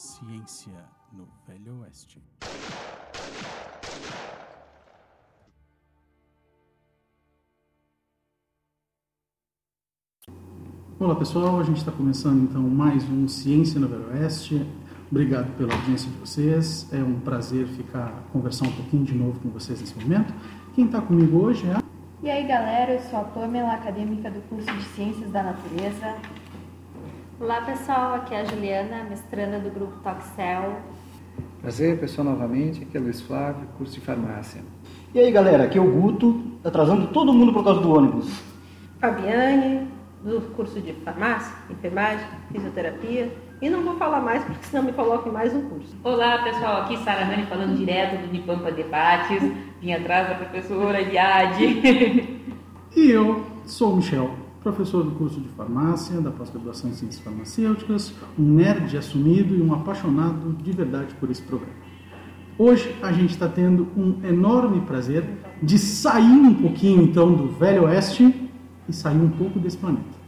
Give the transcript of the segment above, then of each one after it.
Ciência no Velho Oeste. Olá pessoal, a gente está começando então mais um Ciência no Velho Oeste. Obrigado pela audiência de vocês. É um prazer ficar conversar um pouquinho de novo com vocês nesse momento. Quem está comigo hoje é a E aí galera, eu sou a Pamela, acadêmica do curso de Ciências da Natureza. Olá pessoal, aqui é a Juliana, mestranda do grupo Toxel. Prazer, pessoal, novamente. Aqui é Luiz Flávio, curso de farmácia. E aí galera, aqui é o Guto, atrasando todo mundo por causa do ônibus. Fabiane, do curso de farmácia, enfermagem, fisioterapia. E não vou falar mais, porque senão me coloquem mais um curso. Olá pessoal, aqui Sara Rani falando direto do Unipampa Debates. Vim atrás da professora Eliade. E eu sou o Michel, professor do curso de farmácia, da pós-graduação em ciências farmacêuticas, um nerd assumido e um apaixonado de verdade por esse programa. Hoje a gente está tendo um enorme prazer de sair um pouquinho então do Velho Oeste e sair um pouco desse planeta.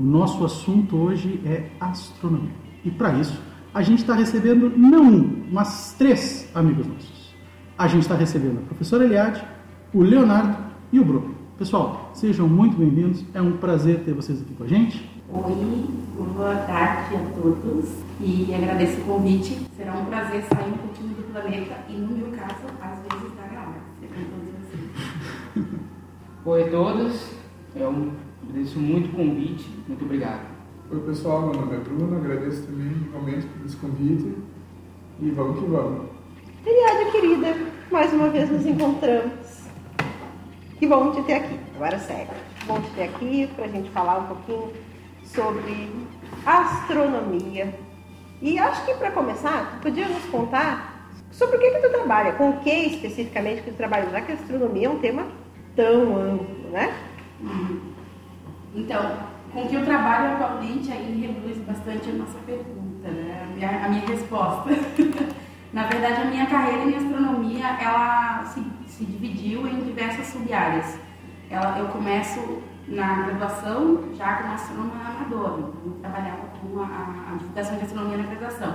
O nosso assunto hoje é astronomia. E para isso a gente está recebendo não um, mas três amigos nossos. A gente está recebendo a professora Eliade, o Leonardo e o Bruno. Pessoal, sejam muito bem-vindos. É um prazer ter vocês aqui com a gente. Oi, boa tarde a todos e agradeço o convite. Será um prazer sair um pouquinho do planeta e, no meu caso, às vezes da galáxia, com todos vocês. Oi a todos, eu agradeço muito o convite, muito obrigado. Oi pessoal, meu nome é Bruno, agradeço também igualmente por esse convite e vamos que vamos. Eliade, querida, mais uma vez nos encontramos. Que bom te ter aqui. Agora sério. Que bom te ter aqui para a gente falar um pouquinho sobre astronomia. E acho que para começar, tu podia nos contar sobre o que, que tu trabalha, com o que especificamente que tu trabalha, já que a astronomia é um tema tão amplo, né? Então, com o que eu trabalho atualmente aí reduz bastante a nossa pergunta, né? a, minha, a minha resposta. Na verdade, a minha carreira em astronomia, ela se, se dividiu em diversas sub-áreas. Eu começo na graduação já como astrônoma amadora, eu trabalhava com a, a, divulgação de astronomia na graduação.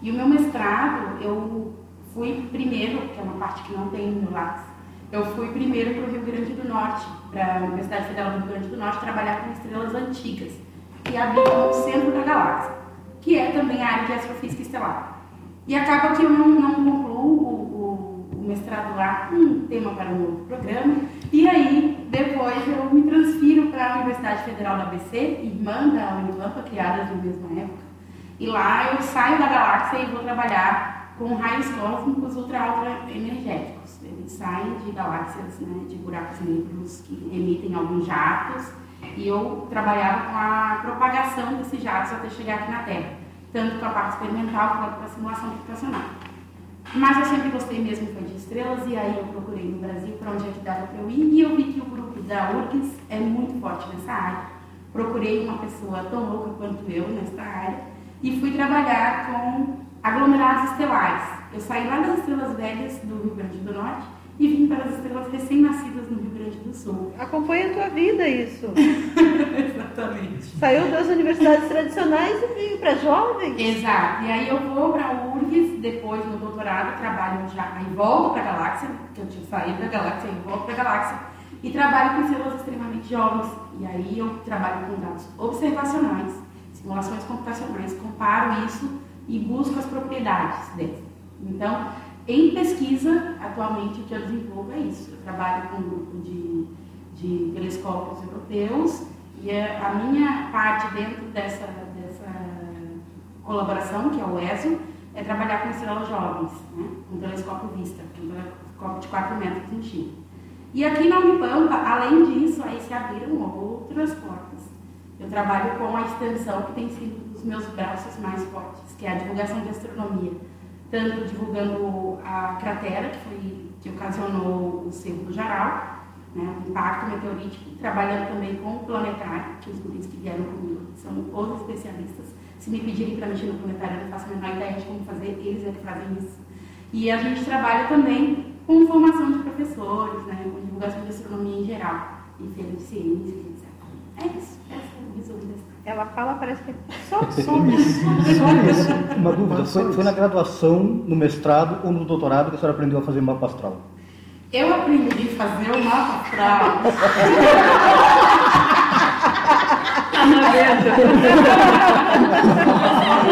E o meu mestrado, eu fui primeiro, que é uma parte que não tem no eu fui primeiro para o Rio Grande do Norte, para a Universidade Federal do Rio Grande do Norte, trabalhar com estrelas antigas, que habitam no centro da galáxia, que é também a área de astrofísica estelar. E acaba que eu não, não concluo o, o, o mestrado lá, um tema para um novo programa, e aí depois eu me transfiro para a Universidade Federal da ABC, irmã da Unipampa, criadas na mesma época, e lá eu saio da galáxia e vou trabalhar com raios cósmicos ultra-ultra energéticos. Eles saem de galáxias, né, de buracos negros que emitem alguns jatos, e eu trabalhava com a propagação desses jatos até chegar aqui na Terra, tanto para a parte experimental quanto para a simulação computacional. Mas eu sempre gostei mesmo foi de estrelas, e aí eu procurei no Brasil para onde é que dava para eu ir, e eu vi que o grupo da URGS é muito forte nessa área. Procurei uma pessoa tão louca quanto eu nessa área, e fui trabalhar com aglomerados estelares. Eu saí lá das estrelas velhas do Rio Grande do Norte e vim para as estrelas recém-nascidas no Rio Grande do Sul. Acompanha a tua vida isso. Exatamente. Saiu das universidades tradicionais e veio para jovens. Exato. E aí eu vou para a URGS, depois no doutorado, trabalho já, aí volto para a galáxia, porque eu tinha saído da galáxia e volto para a galáxia, e trabalho com estrelas extremamente jovens. E aí eu trabalho com dados observacionais, simulações computacionais, comparo isso e busco as propriedades delas. Então, em pesquisa, atualmente o que eu desenvolvo é isso. Eu trabalho com um grupo de, de telescópios europeus e a minha parte dentro dessa, dessa colaboração, que é o ESO, é trabalhar com estrelas jovens, né? o telescópio Vista, um telescópio de 4 metros em Chile. E aqui na Unipampa, além disso, aí se abriram outras portas. Eu trabalho com a extensão que tem sido os meus braços mais fortes, que é a divulgação de astronomia. Tanto divulgando a cratera, que, foi, que ocasionou o Cerro do Jaral, né, o impacto meteorítico, trabalhando também com o planetário, que os guris que vieram comigo são os especialistas. Se me pedirem para mexer no planetário, eu não faço a menor ideia de como fazer, eles é que fazem isso. E a gente trabalha também com formação de professores, né, com divulgação de astronomia em geral, e ciência, etc. É isso, é a revisão desse. Ela fala, parece que é só, Só isso. Só isso. Uma dúvida, foi, foi na graduação, no mestrado ou no doutorado que a senhora aprendeu a fazer mapa astral? Eu aprendi a fazer o mapa astral. Tá.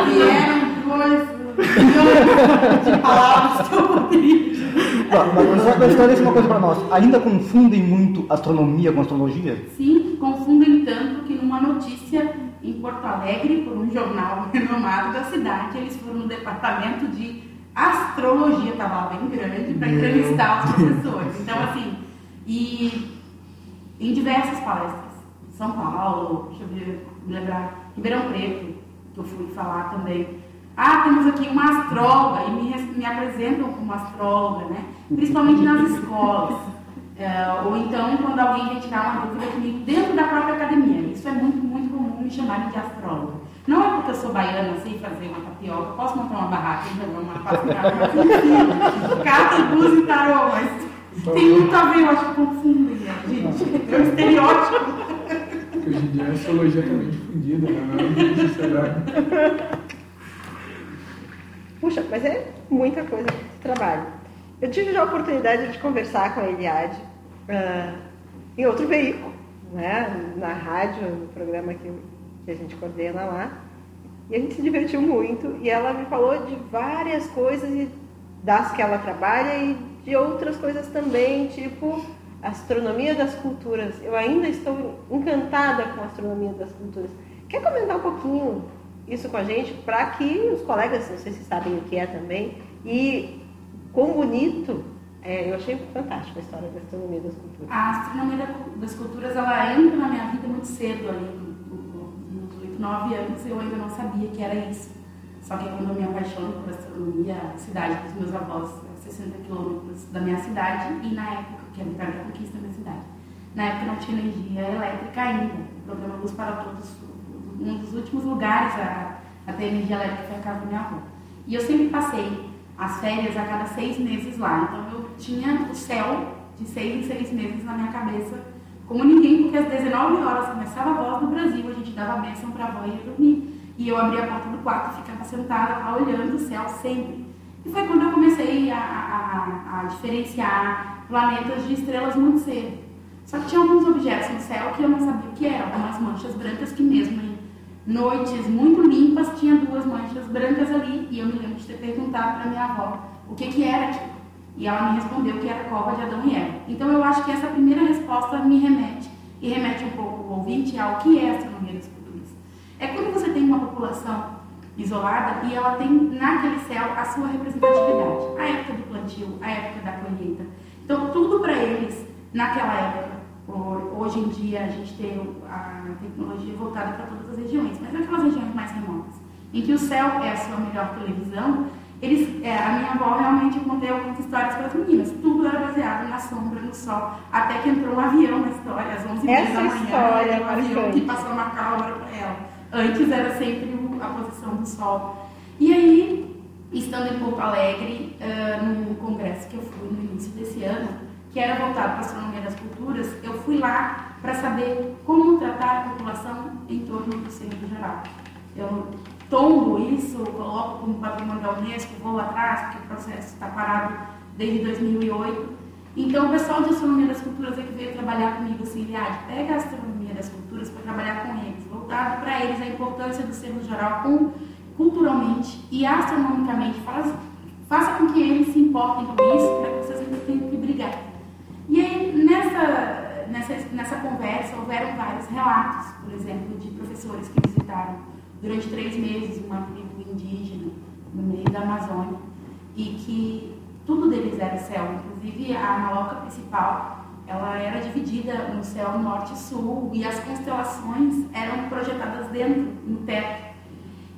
E eram dois milhões de palavras que eu poderia. Mas esclarece uma coisa para nós. Ainda confundem muito astronomia com astrologia? Sim, confundem tanto que numa notícia em Porto Alegre, por um jornal renomado da cidade, eles foram no departamento de astrologia, estava bem grande, para entrevistar os professores. Então, assim, e em diversas palestras. São Paulo, deixa eu me lembrar, Ribeirão Preto, que eu fui falar também. Ah, temos aqui uma astróloga, e me, me apresentam como astróloga, né? Principalmente nas escolas. É, ou então, quando alguém vem tirar uma dúvida comigo dentro da própria academia. Isso é muito, muito comum me chamarem de astróloga. Não é porque eu sou baiana, sei fazer uma tapioca, posso montar uma barraca e jogar uma enfim, carta, blues e tarô, mas tem muito a ver, eu acho que confundem, né, gente. É um estereótipo. Porque hoje em dia a astrologia está bem difundida, né? Não é. Puxa, mas é muita coisa de trabalho. Eu tive já a oportunidade de conversar com a Eliade ah, em outro veículo, né? na rádio, no programa que, que a gente coordena lá. E a gente se divertiu muito e ela me falou de várias coisas das que ela trabalha e de outras coisas também, tipo astronomia das culturas. Eu ainda estou encantada com a astronomia das culturas. Quer comentar um pouquinho isso com a gente para que os colegas, não sei se sabem o que é também, e quão bonito, é, eu achei fantástico a história da astronomia das culturas. A astronomia da- das culturas, ela entra na minha vida muito cedo ali, no- no- nos 8, 9 anos, eu ainda não sabia que era isso. Só que quando eu me apaixono por astronomia, a cidade dos meus avós, é 60 quilômetros da minha cidade, e na época, que é Vitória da Conquista, minha cidade, na época não tinha energia elétrica ainda. O programa Luz para Todos, um dos últimos lugares a, a ter energia elétrica foi a casa da minha avó. E eu sempre passei as férias a cada seis meses lá. Então eu tinha o céu de seis em seis meses na minha cabeça, como ninguém, porque às 19 horas começava a voz do Brasil, a gente dava a bênção para a avó ia dormir. E eu abria a porta do quarto e ficava sentada olhando o céu sempre. E foi quando eu comecei a, a, a diferenciar planetas de estrelas muito cedo. Só que tinha alguns objetos no céu que eu não sabia o que eram, algumas manchas brancas que mesmo em noites muito limpas tinha duas manchas brancas ali e eu me lembro de ter perguntado para minha avó o que que era aquilo. E ela me respondeu que era a cova de Adão e Eva. Então eu acho que essa primeira resposta me remete e remete um pouco o ouvinte ao que é a astronomia das culturas. É quando você tem uma população isolada e ela tem naquele céu a sua representatividade, a época do plantio, a época da colheita. Então tudo para eles naquela época Ho- Hoje em dia a gente tem a tecnologia voltada para todas as regiões, mas naquelas regiões mais remotas, em que o céu é a sua melhor televisão, eles, é, a minha avó realmente eu contei algumas histórias para as meninas. Tudo era baseado na sombra, no sol, até que entrou um avião na história, às 11 Essa da manhã, história é um avião que passou a marcar a hora para ela. Antes era sempre a posição do sol. E aí, estando em Porto Alegre, ah, no congresso que eu fui no início desse ano, que era voltado para a astronomia das culturas, eu fui lá para saber como tratar a população em torno do centro geral. Eu tombo isso, coloco como patrimônio da Unesco, vou atrás, porque o processo está parado desde 2008. Então, o pessoal de astronomia das culturas é que veio trabalhar comigo assim, Liade, pega a astronomia das culturas para trabalhar com eles, voltado para eles a importância do centro geral com, culturalmente e astronomicamente, faz, faça com que eles se importem com isso, para que vocês não tenham que brigar. E aí, nessa, nessa, nessa conversa, houveram vários relatos, por exemplo, de professores que visitaram durante três meses uma tribo indígena no meio da Amazônia e que tudo deles era céu, inclusive a maloca principal, ela era dividida no céu norte e sul e as constelações eram projetadas dentro, no teto.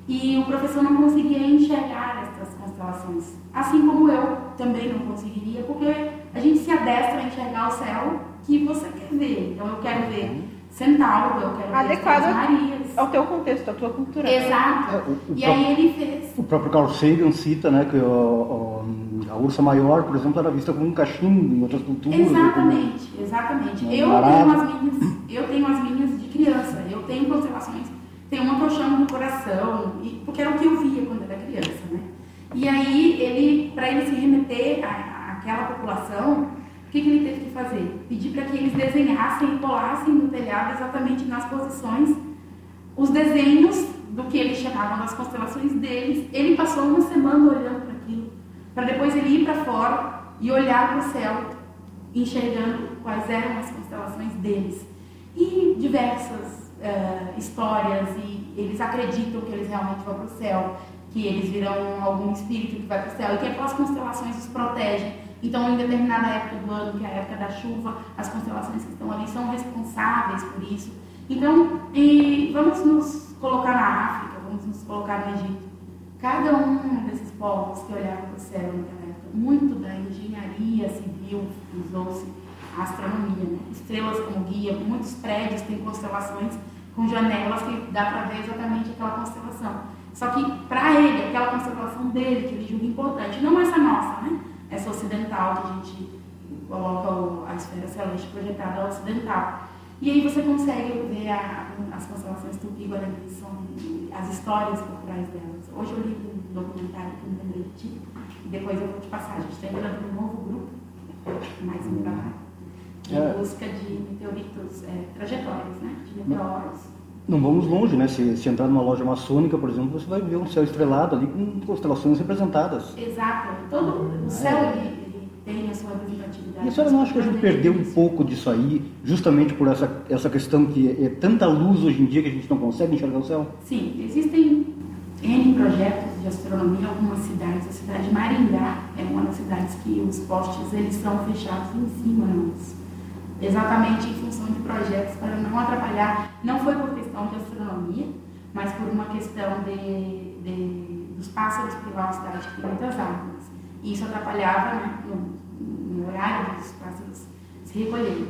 E o professor não conseguia enxergar essas constelações, assim como eu também não conseguiria, porque a gente se adestra a enxergar o céu que você quer ver. Então eu quero ver Centauro, eu quero ver Adequado Três Marias. Ao teu contexto, à tua cultura. Exato. É, o- o E próprio- aí ele fez. O próprio Carl Sagan cita né, que o- o- a ursa maior, por exemplo, era vista como um cachimbo em outras culturas. Exatamente, exatamente. Uma Eu barata. tenho, as minhas, eu tenho as minhas de criança. Eu tenho constelações que eu chamo do coração, e, porque era o que eu via quando era criança, né? E aí, ele, para ele se remeter à, àquela população, o que, que ele teve que fazer? Pedir para que eles desenhassem e colassem no telhado exatamente nas posições os desenhos do que eles chamavam das constelações deles. Ele passou uma semana olhando para aquilo, para depois ele ir para fora e olhar para o céu, enxergando quais eram as constelações deles. E diversas uh, histórias, e eles acreditam que eles realmente vão para o céu, que eles viram algum espírito que vai para o céu, e que aquelas constelações os protegem. Então, em determinada época do ano, que é a época da chuva, as constelações que estão ali são responsáveis por isso. Então, vamos nos colocar na África, vamos nos colocar no Egito. Cada um desses povos que olhavam para o céu naquela época, muito da engenharia civil usou-se a astronomia, né? estrelas como guia, muitos prédios têm constelações com janelas que dá para ver exatamente aquela constelação. Só que para ele, aquela constelação dele, que ele julga importante, não essa nossa, né? essa ocidental que a gente coloca a esfera celeste projetada ocidental. E aí você consegue ver a, as constelações tupi-guarani, são as histórias culturais delas. Hoje eu li um documentário que me lembrei de ti, e depois eu vou te passar. A gente está entrando num novo grupo, mais um trabalho, em é. busca de meteoritos, é, trajetórias, né? De meteoros. Não vamos longe, né? Se, se, entrar numa loja maçônica, por exemplo, você vai ver um céu estrelado ali com constelações representadas. Exato. Todo o céu é tem a sua representatividade. E a senhora não acha que a gente perdeu um pouco disso aí, justamente por essa, essa questão que é, é tanta luz hoje em dia que a gente não consegue enxergar o céu? Sim, existem N projetos de astronomia em algumas cidades. A cidade de Maringá é uma das cidades que os postes eles são fechados em cima, exatamente em função de projetos para não atrapalhar. Não foi por questão de astronomia, mas por uma questão de, de dos pássaros pela cidade que tem muitas árvores. E isso atrapalhava né, no, no horário dos pássaros se recolherem.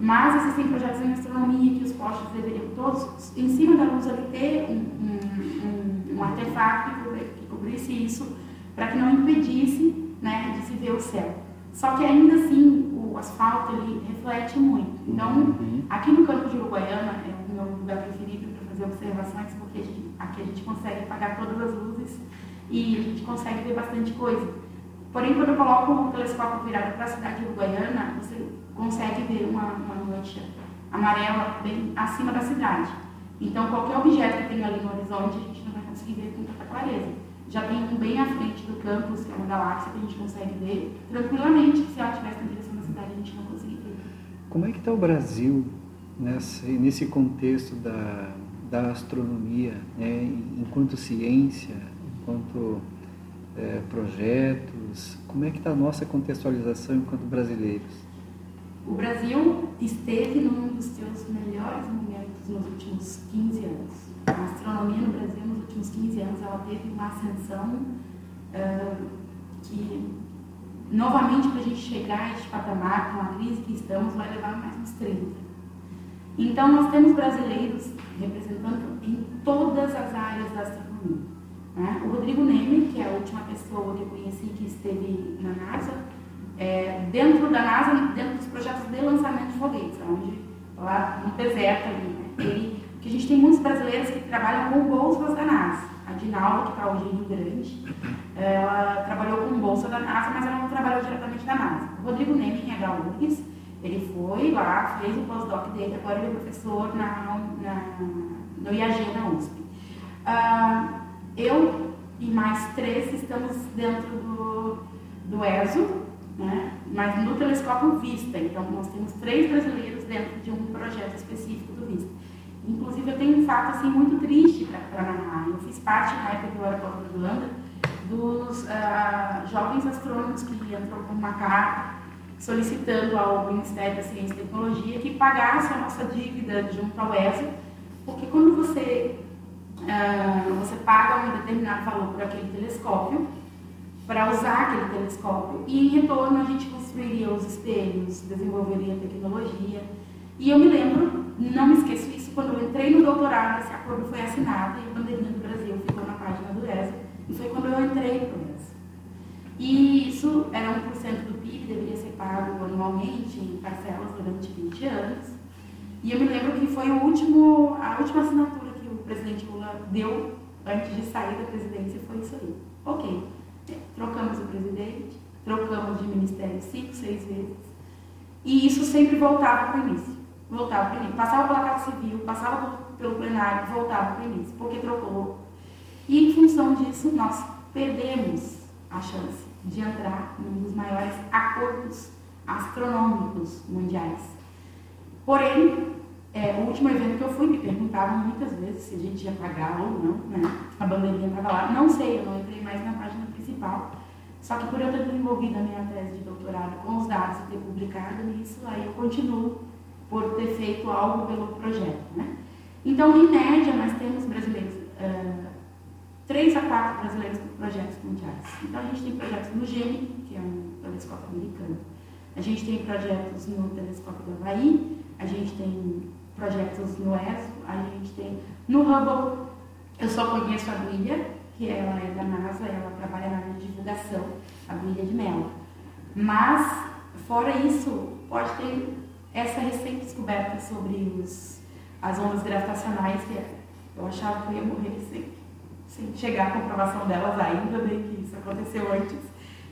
Mas existem projetos em astronomia que os postes deveriam todos, em cima da luz ali, ter um, um, um, um artefato que cobrisse isso, para que não impedisse né, de se ver o céu. Só que ainda assim, o asfalto ele reflete muito. Então, uhum. aqui no campo de Uruguaiana, é o meu lugar preferido para fazer observações, porque a gente, aqui a gente consegue apagar todas as luzes e a gente consegue ver bastante coisa. Porém, quando eu coloco o telescópio virado para a cidade de Uruguaiana, você consegue ver uma, uma mancha amarela bem acima da cidade. Então, qualquer objeto que tenha ali no horizonte, a gente não vai conseguir ver com tanta clareza. Já tem um bem à frente do campus, que é uma galáxia que a gente consegue ver tranquilamente. Se ela estivesse na direção da cidade, a gente não conseguiria ver. Como é que está o Brasil nesse, nesse contexto da, da astronomia, né, enquanto ciência, enquanto é, projetos? Como é que está a nossa contextualização enquanto brasileiros? O Brasil esteve num dos seus melhores momentos nos últimos 15 anos. A astronomia no Brasil nos últimos 15 anos ela teve uma ascensão uh, que novamente para a gente chegar a este patamar com a crise que estamos vai levar mais uns 30. Então nós temos brasileiros representando em todas as áreas da astronomia. Né? O Rodrigo Neme, que é a última pessoa que eu conheci que esteve na NASA, é, dentro da NASA, dentro dos projetos de lançamento de foguetes, onde lá no deserto ali, né? Ele, que a gente tem muitos brasileiros que trabalham com bolsas da NASA. A Dinalva, que está hoje em Rio Grande, ela trabalhou com bolsa da NASA, mas ela não trabalhou diretamente da NASA. O Rodrigo Neme, em HURGS, ele foi lá, fez o pós-doc dele, agora ele é professor na, na, no IAG, na USP. Uh, eu e mais três estamos dentro do, do ESO, né? mas no telescópio Vista. Então, nós temos três brasileiros dentro de um projeto específico do Vista. Inclusive, eu tenho um fato assim, muito triste para narrar. Eu fiz parte, na época que eu era pós-graduanda, dos uh, jovens astrônomos que entram com uma carta solicitando ao Ministério da Ciência e Tecnologia que pagasse a nossa dívida junto ao ESO, porque quando você uh, você paga um determinado valor por aquele telescópio, para usar aquele telescópio, e em retorno a gente construiria os espelhos, desenvolveria tecnologia. E eu me lembro, não me esqueço isso, quando eu entrei no doutorado, esse acordo foi assinado e a bandeirinha do Brasil ficou na página do ESA, e foi quando eu entrei para o ESA. E isso era 1% do PIB, deveria ser pago anualmente em parcelas durante 20 anos. E eu me lembro que foi o último, a última assinatura presidente Lula deu antes de sair da presidência foi isso aí. Ok, trocamos o presidente, trocamos de ministério cinco, seis vezes, e isso sempre voltava para o início. Voltava para o início. Passava pela Casa Civil, passava pelo plenário, voltava para o início, porque trocou. E em função disso, nós perdemos a chance de entrar num dos maiores acordos astronômicos mundiais. Porém, é, o último evento que eu fui, me perguntavam muitas vezes se a gente ia pagar ou não, né? A bandeirinha estava lá. Não sei, eu não entrei mais na página principal. Só que por eu ter desenvolvido a minha tese de doutorado com os dados e ter publicado nisso, aí eu continuo por ter feito algo pelo projeto, né? Então, em média, nós temos brasileiros, uh, três a quatro brasileiros com projetos mundiais. Então, a gente tem projetos no GEMI, que é um telescópio americano. A gente tem projetos no telescópio do Havaí, a gente tem projetos no ESO, a gente tem no Hubble, eu só conheço a Brilha, que ela é da NASA, ela trabalha na área de divulgação, a Brilha de Mello. Mas, fora isso, pode ter essa recente descoberta sobre os, as ondas gravitacionais, que eu achava que eu ia morrer sem, sem chegar à comprovação delas ainda, bem que isso aconteceu antes.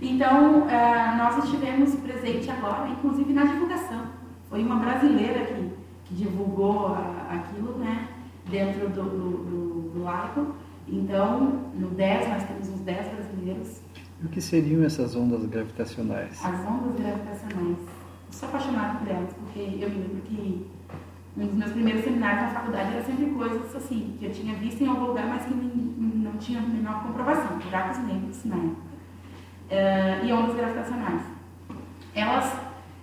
Então, uh, nós estivemos presentes agora, inclusive na divulgação. Foi uma brasileira que, que divulgou a, aquilo, né, dentro do, do, do, do laico. Então, no 10, nós temos uns 10 brasileiros. O que seriam essas ondas gravitacionais? As ondas gravitacionais. Eu sou apaixonada por elas, porque eu me lembro que um dos meus primeiros seminários na faculdade era sempre coisas assim, que eu tinha visto em algum lugar, mas que não tinha a menor comprovação, buracos negros na época uh, e ondas gravitacionais. Elas,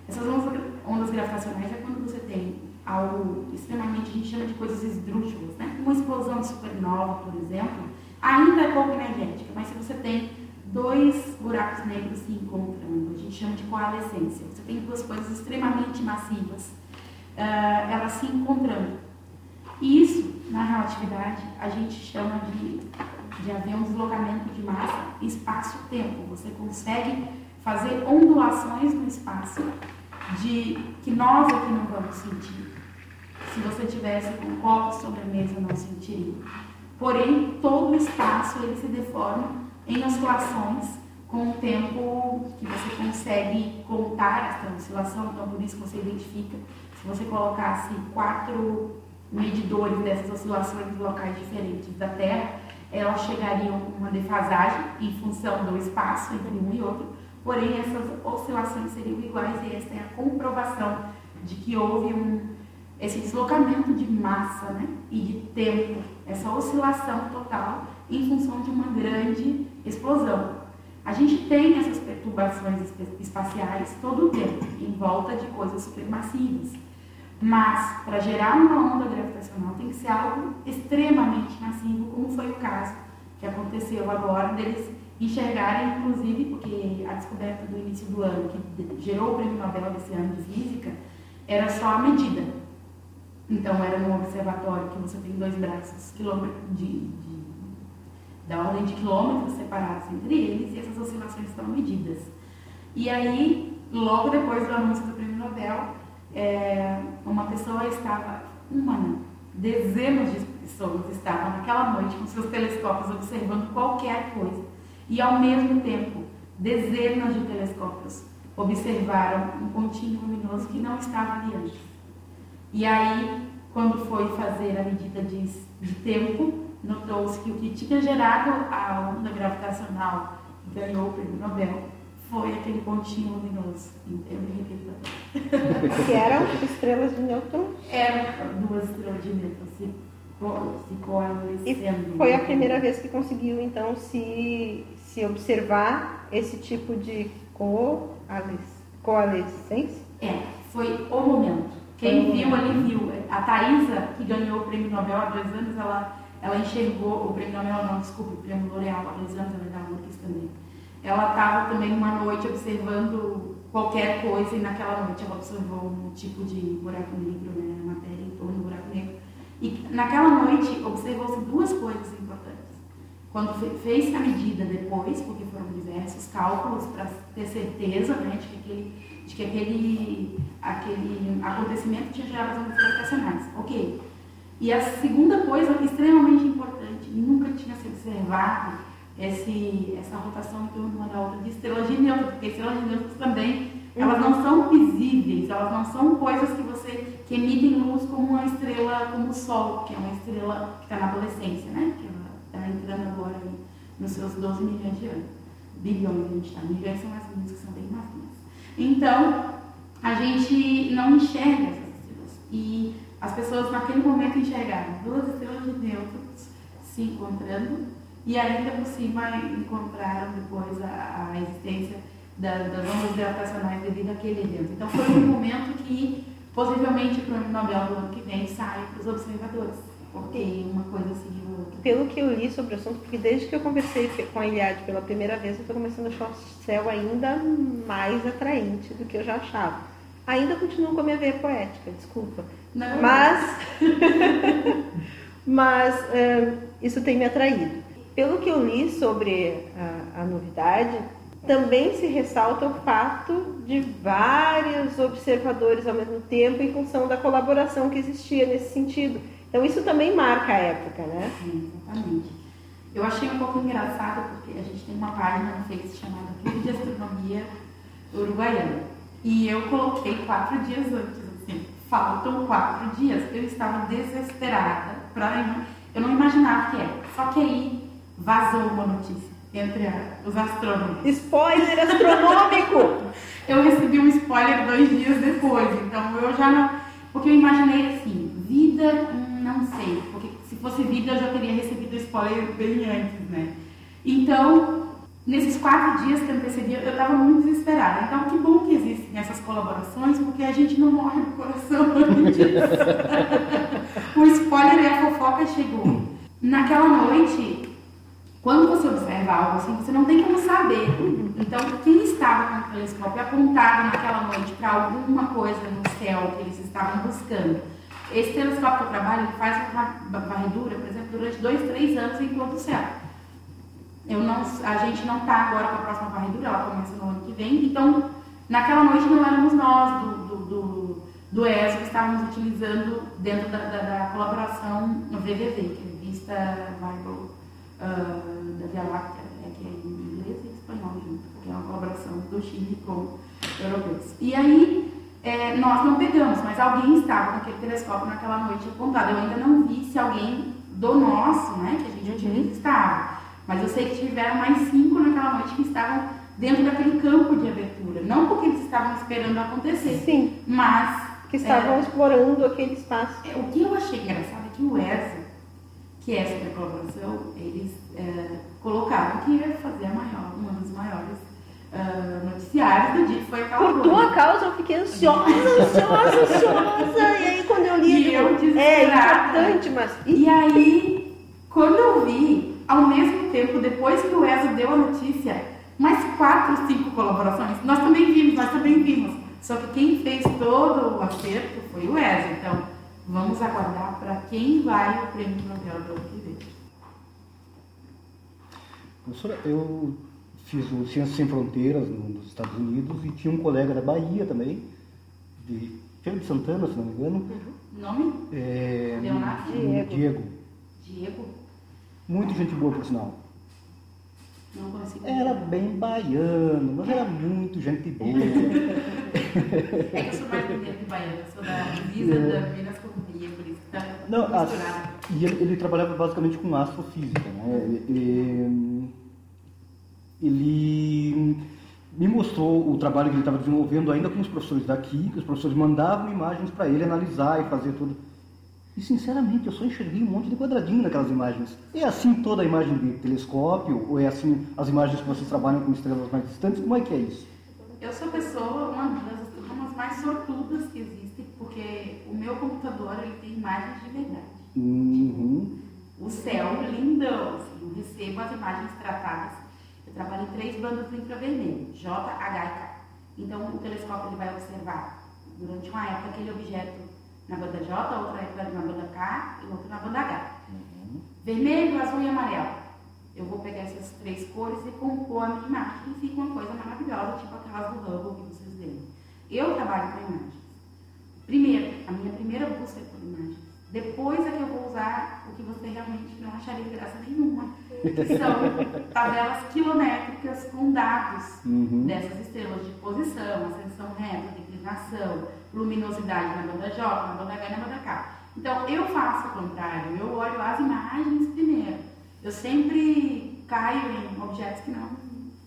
essas ondas, ondas gravitacionais é quando você tem algo extremamente, a gente chama de coisas esdrúxulas, né? Uma explosão de supernova, por exemplo, ainda é pouco energética, mas se você tem dois buracos negros se encontrando, a gente chama de coalescência. Você tem duas coisas extremamente massivas, uh, elas se encontrando. E isso, na relatividade, a gente chama de de haver um deslocamento de massa espaço-tempo. Você consegue fazer ondulações no espaço de que nós aqui não vamos sentir. Se você tivesse com um copo sobre a mesa, não sentiria. Porém, todo o espaço ele se deforma em oscilações com o tempo que você consegue contar essa oscilação, então por isso você identifica. Se você colocasse quatro medidores dessas oscilações em locais diferentes da Terra, elas chegariam a uma defasagem em função do espaço entre um e outro, porém essas oscilações seriam iguais e esta é a comprovação de que houve um, esse deslocamento de massa né, e de tempo, essa oscilação total em função de uma grande explosão. A gente tem essas perturbações espaciais todo o tempo, em volta de coisas supermassivas. Mas, para gerar uma onda gravitacional, tem que ser algo extremamente massivo, como foi o caso que aconteceu agora, deles enxergarem, inclusive, porque a descoberta do início do ano, que gerou o prêmio Nobel desse ano de física, era só a medida. Então, era num observatório que você tem dois braços de, de, da ordem de quilômetros separados entre eles, e essas oscilações estão medidas. E aí, logo depois do anúncio do prêmio Nobel, é, uma pessoa estava, uma não, dezenas de pessoas estavam naquela noite com seus telescópios observando qualquer coisa. E ao mesmo tempo, dezenas de telescópios observaram um pontinho luminoso que não estava ali antes. E aí, quando foi fazer a medida de, de tempo, notou-se que o que tinha gerado a onda gravitacional que ganhou o prêmio Nobel foi aquele pontinho luminoso inteiro irritante. Que eram estrelas de nêutron? Eram duas estrelas de nêutron se, se coalescendo. E foi a primeira vez que conseguiu, então, se, se observar esse tipo de coalescência? É, foi o momento. Quem viu ali viu. A Thaisa, que ganhou o prêmio Nobel há dois anos, ela, ela enxergou o prêmio Nobel, não, desculpa, o prêmio L'Oréal há dois anos, ela é da URGS também ela estava também uma noite observando qualquer coisa e naquela noite ela observou um tipo de buraco negro, né, matéria em torno do buraco negro. E naquela noite observou-se duas coisas importantes. Quando fez a medida depois, porque foram diversos cálculos para ter certeza né, de que aquele, de que aquele, aquele acontecimento tinha gerado as ondas gravitacionais. Ok. E a segunda coisa, extremamente importante, nunca tinha se observado esse, essa rotação torno uma da outra de estrelas de nêutrons, porque estrelas de nêutrons também, elas não são visíveis, elas não são coisas que você, que emitem luz como uma estrela, como o Sol, que é uma estrela que está na adolescência, né? Que ela está entrando agora nos seus 12 milhões de anos. Bilhões a gente está, milhões são as minhas que são. Então, a gente não enxerga essas estrelas. E as pessoas naquele momento enxergaram duas estrelas de nêutrons se encontrando e ainda por cima encontraram depois a, a existência da, das ondas gravitacionais devido àquele evento. Então foi um momento que possivelmente o prêmio Nobel do ano que vem sai para os observadores, porque uma coisa seguiu a outra. Pelo que eu li sobre o assunto, porque desde que eu conversei com a Iliade pela primeira vez, eu estou começando a achar o céu ainda mais atraente do que eu já achava. Ainda continuo com a minha veia poética, desculpa. Não. Mas, mas eh, isso tem me atraído. Pelo que eu li sobre a, a novidade, também se ressalta o fato de vários observadores ao mesmo tempo em função da colaboração que existia nesse sentido. Então isso também marca a época, né? Sim, exatamente. Eu achei um pouco engraçado porque a gente tem uma página no Face chamada Clube de Astronomia Uruguaiana. E eu coloquei quatro dias antes, assim, faltam quatro dias. Eu estava desesperada, pra, eu não imaginava que era. Só que aí vazou uma notícia entre a- os astrônomos. Spoiler astronômico! Eu recebi um spoiler dois dias depois, então eu já não. Porque eu imaginei assim, vida, hum, não sei. Porque se fosse vida eu já teria recebido spoiler bem antes, né? Então, nesses quatro dias que antecediam, eu estava muito desesperada. Então, que bom que existem essas colaborações, porque a gente não morre do coração antes. o spoiler e a fofoca chegou. Naquela noite, quando você observa algo assim, você não tem como saber. Então, quem estava com o telescópio apontado naquela noite para alguma coisa no céu que eles estavam buscando? Esse telescópio que eu trabalho, ele faz uma varredura, por exemplo, durante dois, três anos enquanto o céu. Eu não, a gente não está agora com a próxima varredura, ela começa no ano que vem. Então, naquela noite não éramos nós do, do, do, do ESO que estávamos utilizando dentro da, da, da colaboração no VVV, que é Vista Variable ah, da Via Láctea, é que é em inglês e espanhol junto, porque é uma colaboração do Chile com europeus. E aí, é, nós não pegamos, mas alguém estava com aquele telescópio naquela noite apontado. Eu ainda não vi se alguém do nosso, né, que a gente utiliza, estava. Mas eu sei que tiveram mais cinco naquela noite que estavam dentro daquele campo de abertura. Não porque eles estavam esperando acontecer, Sim, mas que estavam é, explorando aquele espaço. o que eu achei engraçado é que o ESA, que é essa colaboração, eles é, colocaram que ia fazer a maior, uma das maiores ah, noticiários do dia, que foi aquela Por coisa. tua causa eu fiquei ansiosa, ansiosa, ansiosa. E aí quando eu li, E eu digo, é importante, mas. E aí, quando eu vi, ao mesmo tempo, depois que o ESA deu a notícia, mais quatro, cinco colaborações, nós também vimos, nós também vimos. Só que quem fez todo o acerto foi o ESA. Então, vamos aguardar para quem vai o prêmio Nobel do ano que vem. Professora, eu fiz o Ciências Sem Fronteiras no- nos Estados Unidos e tinha um colega da Bahia também, de Feira de Santana, se não me engano, Nome? é, Leonardo? Diego. Diego. Diego? Muito gente boa, por sinal. Não consigo. Era bem baiano, mas era muito gente boa. É que eu sou mais mineiro que baiana, eu sou da divisa da Minas com Bahia, por isso que tá Não, as- e ele, ele trabalhava basicamente com astrofísica. Né? Ele, ele me mostrou o trabalho que ele estava desenvolvendo ainda com os professores daqui, que os professores mandavam imagens para ele analisar e fazer tudo. E sinceramente, eu só enxerguei um monte de quadradinho naquelas imagens. É assim toda a imagem de telescópio? Ou é assim as imagens que vocês trabalham com estrelas mais distantes? Como é que é isso? Eu sou pessoa, uma das astrônomas mais sortudas que existem, porque o meu computador ele tem imagens de verdade. Uhum. O céu lindão, assim, eu recebo as imagens tratadas. Eu trabalho em três bandas do infravermelho, J, H e K. Então o telescópio ele vai observar durante uma época aquele objeto na banda J, outra época na banda K e outra na banda H. Vermelho, azul e amarelo. Eu vou pegar essas três cores e compor a minha imagem e fica uma coisa maravilhosa, tipo aquelas do Hubble que vocês veem. Eu trabalho com imagens. Primeiro, a minha primeira busca é por imagens. Depois é que eu vou usar o que você realmente não acharia graça nenhuma, que são tabelas quilométricas com dados Uhum. dessas estrelas de posição, ascensão reta, declinação, luminosidade na banda J, na banda H e na banda K. Então eu faço o contrário, eu olho as imagens primeiro. Eu sempre caio em objetos que não,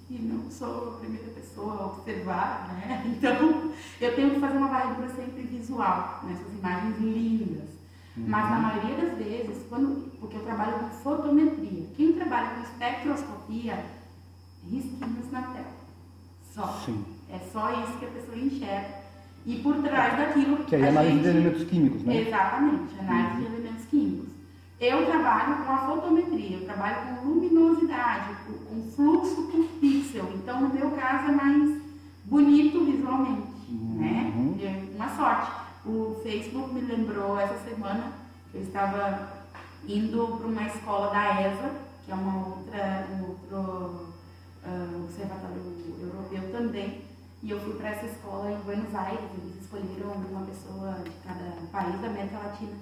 que não sou a primeira pessoa a observar, né? Então eu tenho que fazer uma varredura sempre visual nessas imagens lindas. Mas na maioria das vezes, quando, porque eu trabalho com fotometria, quem trabalha com espectroscopia, risquinhos na tela. Só. Sim. É só isso que a pessoa enxerga. E por trás daquilo. Que é a análise de gente- elementos químicos, né? Exatamente, análise de elementos químicos. Eu trabalho com a fotometria, eu trabalho com luminosidade, com fluxo por pixel. Então, no meu caso, é mais bonito visualmente, né? É uma sorte. O Facebook me lembrou essa semana que eu estava indo para uma escola da ESA, que é uma outra, um outro ah, observatório europeu também. E eu fui para essa escola em Buenos Aires, eles escolheram uma pessoa de cada país da América Latina.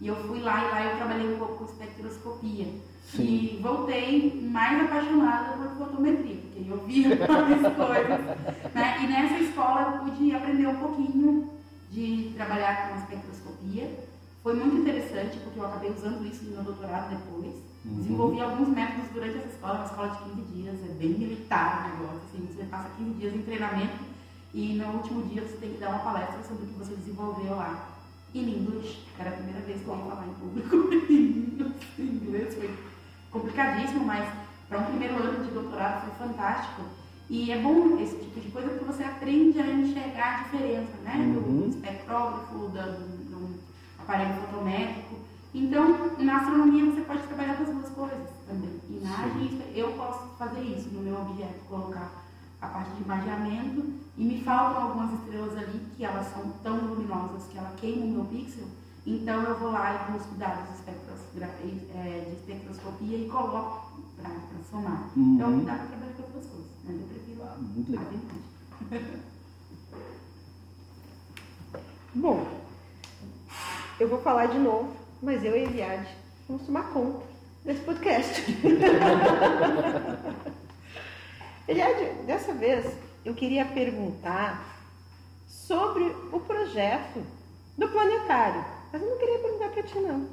E eu fui lá e lá eu trabalhei um pouco com espectroscopia. E voltei mais apaixonada por fotometria, porque eu via várias coisas. Né? E nessa escola eu pude aprender um pouquinho de trabalhar com espectroscopia. Foi muito interessante, porque eu acabei usando isso no meu doutorado depois. Uhum. Desenvolvi alguns métodos durante essa escola, uma escola de 15 dias, é bem militar o negócio, assim, você passa 15 dias em treinamento e no último dia você tem que dar uma palestra sobre o que você desenvolveu lá. Em inglês, era a primeira vez que eu ia falar em público em inglês, foi complicadíssimo, mas para um primeiro ano de doutorado foi fantástico. E é bom esse tipo de coisa porque você aprende a enxergar a diferença, né? Do espectrógrafo, do, do aparelho fotométrico. Então, na astronomia você pode trabalhar com as duas coisas também. Imagens, eu posso fazer isso no meu objeto, colocar a parte de imageamento e me faltam algumas estrelas ali que elas são tão luminosas que ela queima o meu pixel. Então eu vou lá e busco dados de, espectrosgra- eh, de espectroscopia e coloco para somar. Uhum. Então dá para trabalhar mas eu prefiro a muito legal. a. Bom, eu vou falar de novo, mas eu e a Eliade vamos tomar conta desse podcast. Eliade, dessa vez eu queria perguntar sobre o projeto do planetário. Mas eu não queria perguntar para ti, não.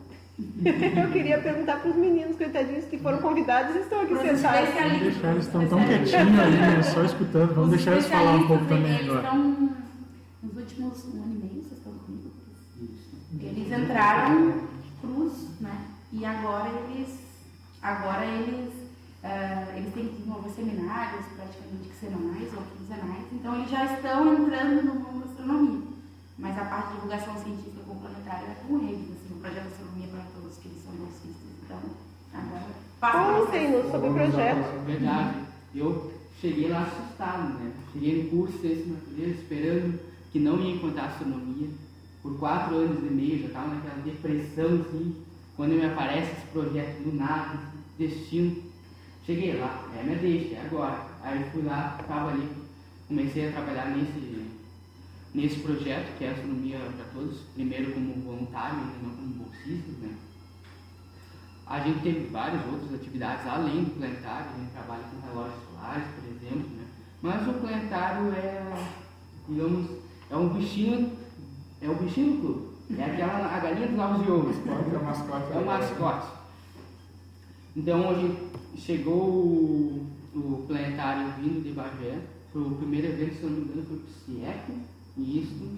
Eu queria perguntar para os meninos, coitadinhos, que foram convidados e estão aqui sentados. deixar eles estão tão quietinhos ali, né, só escutando. Vamos Os deixar eles falar um pouco também agora. Eles estão nos últimos um ano e meio, vocês estão comigo? Eles entraram cruz, né? E agora eles, agora eles, ah, eles têm que desenvolver seminários praticamente semanais ou quinzenais. Então eles já estão entrando no mundo da astronomia. Mas a parte de divulgação científica com o planetário é com eles, projeto Astronomia para Todos, que eles são bolsistas. Então, agora passa pra vocês. Contem-nos sobre o projeto. Verdade. Eu cheguei lá assustado, né? Cheguei no curso de ciência da natureza esperando que não ia encontrar astronomia. Por quatro anos e meio já estava naquela depressão, assim, quando me aparece esse projeto do nada, destino. Cheguei lá, é minha deixa, é agora. Aí eu fui lá, estava ali, comecei a trabalhar nesse, nesse projeto, que é Astronomia para Todos, primeiro como voluntário, e não como bolsista, né? A gente teve várias outras atividades além do planetário, a gente trabalha com relógios solares, por exemplo, né? Mas o planetário é, digamos, é um bichinho, é o bichinho do clube. É aquela a galinha dos ovos de ouro. É o mascote. É o mascote. Então hoje chegou o, o planetário vindo de Bagé, foi o primeiro evento, se não me engano, foi pro CIEP, isso,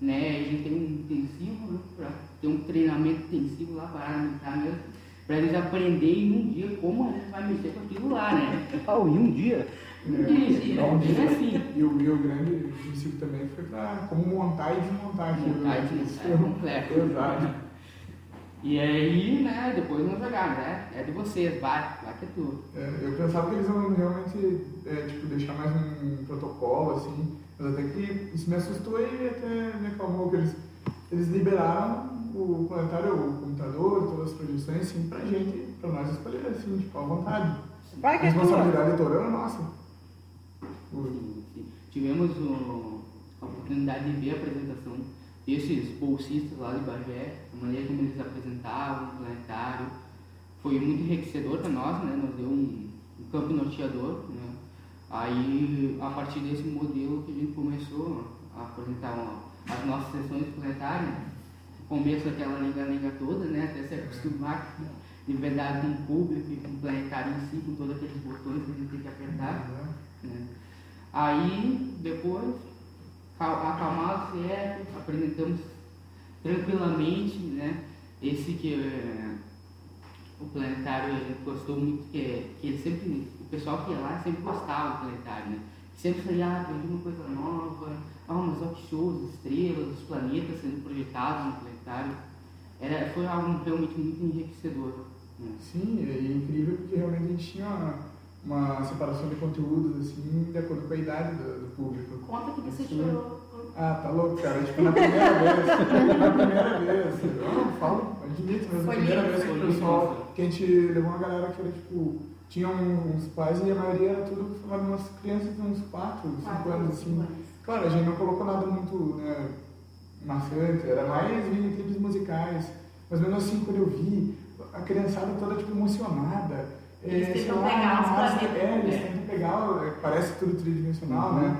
né, a gente tem um intensivo, né, para ter um treinamento intensivo lá para militar mesmo, para eles aprenderem um dia como a gente vai mexer com aquilo lá, né? Oh, em um dia? Isso, é bem assim. E o, o grande princípio também foi para como montar e desmontar aquilo. Montar e né? desmontar, é complexo. Exato. E aí, né, depois não jogaram, né? É de vocês, vai, vai que é tudo. É, eu pensava que eles iam realmente é, tipo, deixar mais um protocolo, assim, mas até que isso me assustou e até me acalmou que eles, eles liberaram o planetário, o computador, todas as projeções, assim, pra gente, pra nós escolher, assim, tipo, à vontade. Vai que a é responsabilidade editorial é nossa. Sim, sim. Tivemos o- a oportunidade de ver a apresentação esses bolsistas lá de Bagé, a maneira como eles apresentavam o planetário, foi muito enriquecedor para nós, né? Nos deu um, um campo norteador, né? Aí, a partir desse modelo que a gente começou a apresentar uma, as nossas sessões planetárias, começo daquela lenga-lenga toda, né? Até se acostumar de verdade com o público com o planetário em si, com todos aqueles botões que a gente tem que apertar. Né? Aí, depois, acalmado certo, apresentamos tranquilamente, né? Esse que é, o planetário gente gostou muito, que, é, que ele sempre, o pessoal que ia lá sempre gostava do planetário, né? Sempre falei, ah, aprendi uma coisa nova, ah, mas olha que show, as estrelas, os planetas sendo projetados no planetário. Era, foi algo realmente muito enriquecedor. Né? Sim, é incrível porque realmente a gente tinha uma, uma separação de conteúdos, assim, de acordo com a idade do, do público. Conta que você Isso- chorou. Ah, tá louco, cara. Tipo, na primeira vez. Na primeira vez. Eu não falo, admito, mas na primeira lindo, vez que foi o pessoal. Que a gente levou uma galera que era tipo. Tinha uns pais e a maioria era tudo umas crianças de uns 4, 5 Quatro, anos, assim. Claro, a gente não colocou nada muito né, maçante, era mais videoclipes musicais. Mas mesmo assim, quando eu vi, a criançada toda tipo emocionada. Eles é, tentam lá, pegar os massa, planetas, É, eles né? tentam pegar, é, parece tudo tridimensional, Uhum. né?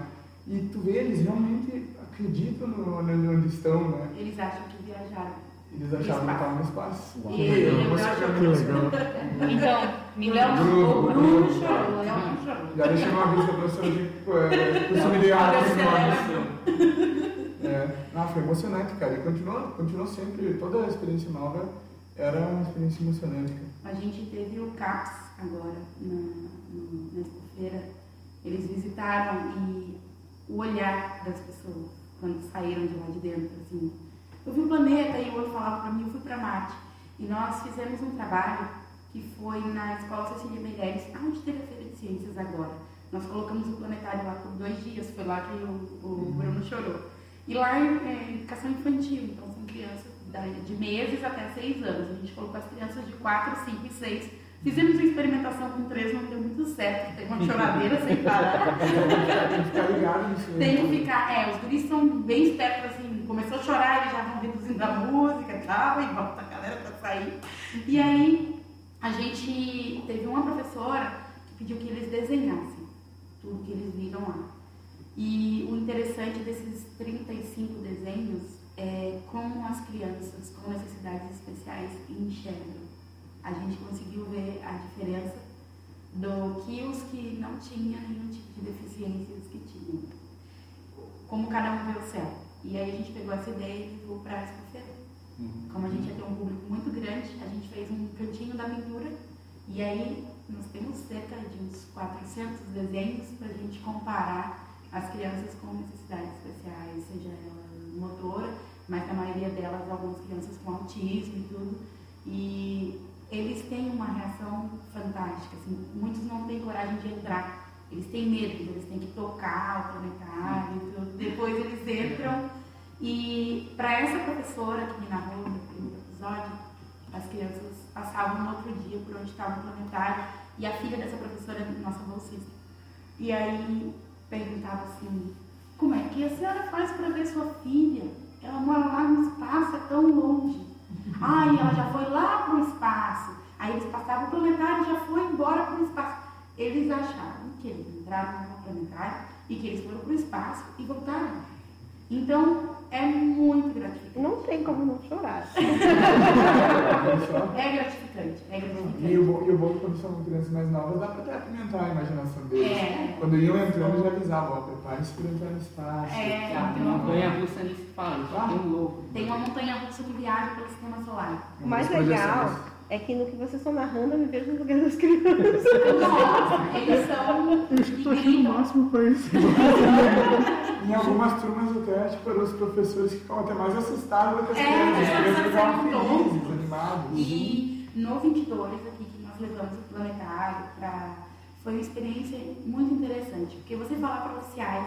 E tu vê, eles realmente acreditam no, no, onde estão, né? Eles acham que viajaram. Eles achavam que estavam no espaço. E ele legal. achou Que legal. Então. Chorou, o Bruno, Bruno chorou, o Léo não chorou. Já deixei uma vez que a professora de é, curso miliar. É, ah, foi emocionante, cara. E continuou, continuou sempre, toda a experiência nova era uma experiência emocionante. A gente teve o CAPS agora, na, no- na feira Eles visitaram e o olhar das pessoas quando saíram de lá de dentro, assim. Eu vi o planeta e o outro falava para mim, eu fui para Marte. E nós fizemos um trabalho que foi na Escola Cecília Meirelles, onde teve a Feira de Ciências agora. Nós colocamos o planetário lá por dois dias, foi lá que o, o Bruno chorou. E lá é, é educação infantil, então são crianças de meses até seis anos. A gente colocou as crianças de 4, 5 e 6. Fizemos uma experimentação com três, não deu muito certo, tem uma choradeira sem parar. Tem que ficar ligado nisso aí. Tem que ficar, é, os guris são bem espertos, assim, começou a chorar, eles já vão reduzindo a música e tal, e volta a galera pra sair. E aí, a gente teve uma professora que pediu que eles desenhassem tudo que eles viram lá. E o interessante desses 35 desenhos é como as crianças com necessidades especiais enxergam. A gente conseguiu ver a diferença do que os que não tinham nenhum tipo de deficiências que tinham. Como cada um vê o céu. E aí a gente pegou essa ideia e levou para a Escofeira. Como a gente ia ter um público muito grande, a gente fez um cantinho da pintura e aí nós temos cerca de uns 400 desenhos para a gente comparar as crianças com necessidades especiais, seja ela motora, mas na maioria delas algumas crianças com autismo e tudo. E eles têm uma reação fantástica. Assim, muitos não têm coragem de entrar, eles têm medo, eles têm que tocar o planetário. Depois eles entram e para essa professora que me narrou no primeiro episódio, as crianças passavam no outro dia por onde estava o planetário e a filha dessa professora nossa bolsista. E aí perguntava assim, como é que a senhora faz para ver sua filha? Ela mora lá no espaço, é tão longe. Ai, ela já foi lá para o espaço. Aí eles passavam o planetário e já foi embora para o espaço. Eles acharam que eles entraram no planetário e que eles foram para o espaço e voltaram. Então, é muito gratificante. Não tem como não chorar. É gratificante, é E o, gratificante. bom, e o bom é que quando são crianças mais novas, dá pra até apimentar a imaginação deles. É. Quando iam entrando, já avisavam, ó, prepare-se para entrar no espaço. É, Ah, tem uma montanha russa nisso que Ah. tem um louco. Tem uma montanha russa que viaja pelo sistema solar. O mais legal projeções. É que no que vocês estão narrando, eu me vejo no lugar das crianças. Nossa, eles são Eu tô achando o máximo pra isso. Em algumas turmas até, tipo, eram os professores que ficam até mais assustados do que as É, crianças. As crianças ficavam felizes, animados. E no 22 aqui que nós levamos o planetário para foi uma experiência muito interessante, porque você fala para oficiais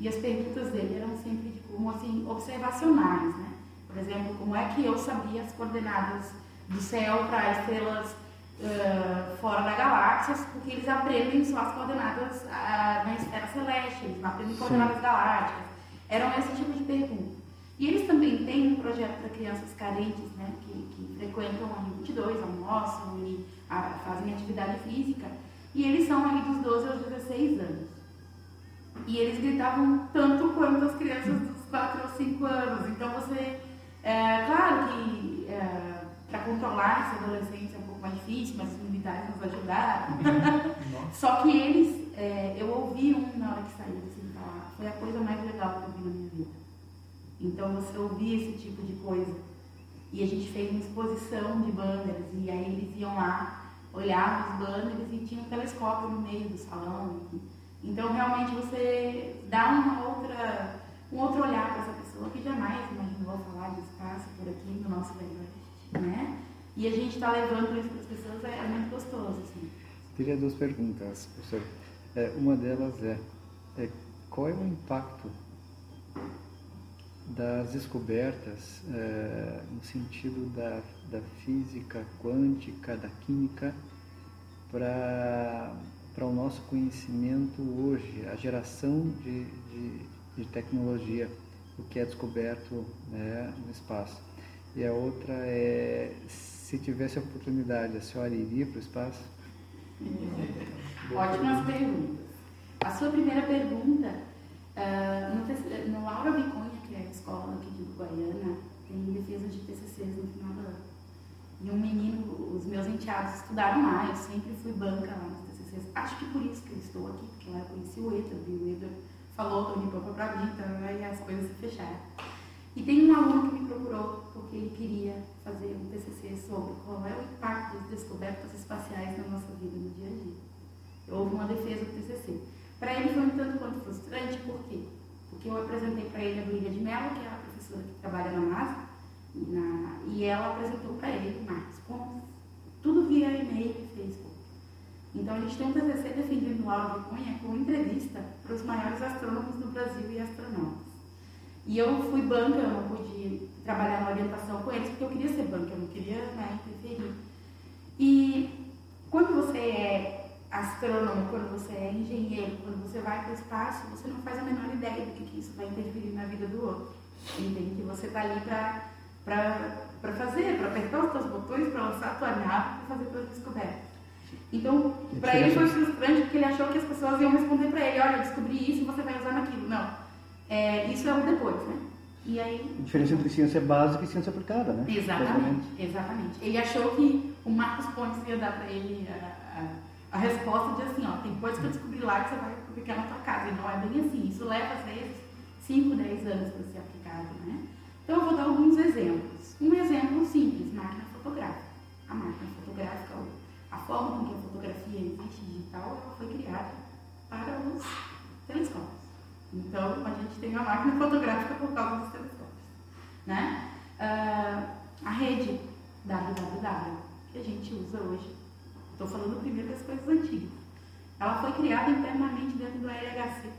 e as perguntas dele eram sempre de como assim observacionais, né? Por exemplo, como é que eu sabia as coordenadas do céu para estrelas ah, fora da galáxia, porque eles aprendem só as coordenadas ah, na esfera celeste, eles não aprendem coordenadas galácticas. Eram esse tipo de pergunta. E eles também têm um projeto para crianças carentes, né, que, que frequentam a 22, almoçam e a, fazem atividade física. E eles são ali dos 12 aos 16 anos. E eles gritavam tanto quanto as crianças dos 4 ou 5 anos. Então você, é, claro que é, para controlar essa adolescência é um pouco mais difícil, mas os militares nos ajudaram. Só que eles, é, eu ouvi um na hora que saiu assim, falar, foi a coisa mais legal que eu vi na minha vida. Então você ouvia esse tipo de coisa. E a gente fez uma exposição de banners, e aí eles iam lá, olhavam os banners e tinha um telescópio no meio do salão. Então realmente você dá uma outra, um outro olhar para essa pessoa que jamais imaginou falar de espaço por aqui no nosso Oeste, né? E a gente está levando isso para as pessoas, é, é muito gostoso. Assim. Teria duas perguntas, professor. É, uma delas é, é qual é o impacto das descobertas é, no sentido da, da física quântica, da química, para o nosso conhecimento hoje, a geração de, de, de tecnologia, o que é descoberto né, no espaço. E a outra é, se tivesse a oportunidade, a senhora iria para o espaço? Ótimas perguntas. A sua primeira pergunta, uh, no, no Aura Viconha, que é a escola aqui de Uruguaiana, tem defesa de TCCs no final do ano. E um menino, os meus enteados estudaram lá, eu sempre fui banca lá nos TCCs. Acho que por isso que eu estou aqui, porque lá eu conheci o Eder, o Eder falou Tony Pampa pra mim, então aí as coisas se fecharam. E tem um aluno que me procurou ele queria fazer um TCC sobre qual é o impacto das descobertas espaciais na nossa vida no dia a dia. Houve uma defesa do TCC. Para ele foi um tanto quanto frustrante, por quê? Porque eu apresentei para ele a Luília de Mello, que é a professora que trabalha na NASA, na, e ela apresentou para ele Marcos Pontes, tudo via e-mail e Facebook. Então a gente tem um TCC defendido no de Cunha com entrevista para os maiores astrônomos do Brasil e astronautas. E eu fui banca, eu não pude trabalhar na orientação com eles, porque eu queria ser banca, eu não queria né, interferir. E quando você é astrônomo, quando você é engenheiro, quando você vai para o espaço, você não faz a menor ideia do que, que isso vai interferir na vida do outro. Entende? Que você está ali para fazer, para apertar os seus botões, para lançar a tua nave, para fazer tuas descobertas. Então, para ele foi frustrante porque ele achou que as pessoas iam responder para ele: olha, eu descobri isso e você vai usar naquilo. Não. É, isso é o depois, né? E aí... A diferença entre ciência básica e ciência aplicada, né? Exatamente, exatamente. Ele achou que o Marcos Pontes ia dar para ele a, a a resposta de assim, ó, tem coisa que eu descobri lá que você vai aplicar na tua casa. E não é bem assim. Isso leva, às vezes, 5, 10 anos para ser aplicado, né? Então, eu vou dar alguns exemplos. Um exemplo simples, máquina fotográfica. A máquina fotográfica, a forma com que a fotografia existe digital, ela foi criada para os telescópios. Então, a gente tem a máquina fotográfica por causa dos telescópios. Né? Uh, a rede www, que a gente usa hoje Estou falando primeiro das coisas antigas. Ela foi criada internamente dentro do LHC,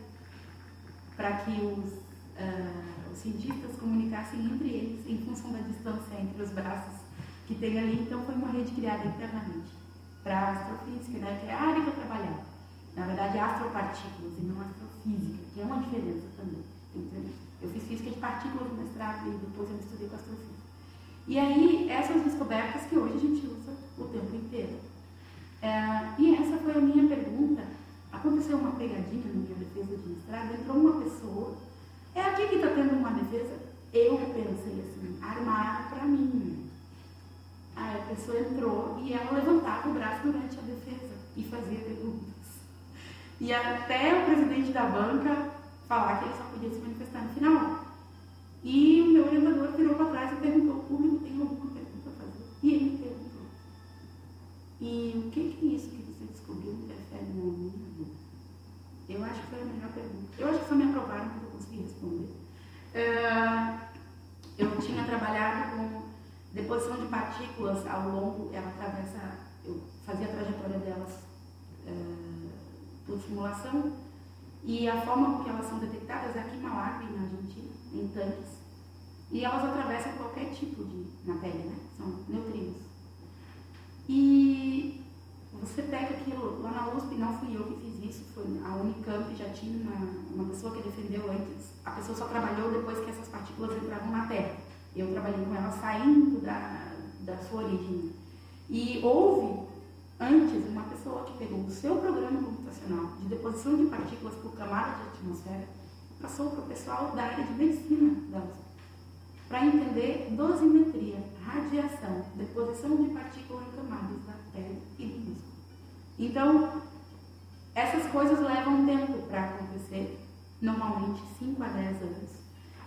para que os, uh, os, cientistas comunicassem entre eles em função da distância entre os braços que tem ali. Então, foi uma rede criada internamente para a astrofísica, né, que é a área que eu trabalhava. Na verdade, astropartículas e não astrofísica, que é uma diferença também. Entendeu? Eu fiz física de partículas no mestrado e depois eu estudei com astrofísica. E aí, essas descobertas que hoje a gente usa o tempo inteiro. É, e essa foi a minha pergunta. Aconteceu uma pegadinha na minha defesa de mestrado, entrou uma pessoa. É aqui que está tendo uma defesa? Eu pensei assim, armar para mim. Aí a pessoa entrou e ela levantava o braço durante a defesa e fazia perguntas. E até o presidente da banca falar que ele só podia se manifestar no final. E o meu orientador virou para trás e perguntou: o público tem alguma pergunta a fazer? E ele e o que, que é isso que você descobriu interfere na minha vida? Eu acho que foi a melhor pergunta. Eu acho que só me aprovaram que eu consegui responder. Uh, eu tinha trabalhado com deposição de partículas ao longo, ela atravessa, eu fazia a trajetória delas uh, por simulação, e a forma com que elas são detectadas é aqui em Malacre, na Argentina, em tanques, e elas atravessam qualquer tipo de matéria, né? São neutrinos. E você pega aquilo, lá na USP não fui eu que fiz isso, foi a Unicamp, já tinha uma, uma pessoa que defendeu antes, a pessoa só trabalhou depois que essas partículas entravam na Terra. Eu trabalhei com elas saindo da, da sua origem. E houve, antes, uma pessoa que pegou o seu programa de deposição de partículas por camada de atmosfera, passou para o pessoal da área de medicina da USP, para entender dosimetria, radiação, deposição de partículas em camadas da pele e do músculo. Então, essas coisas levam tempo para acontecer, normalmente 5 a 10 anos.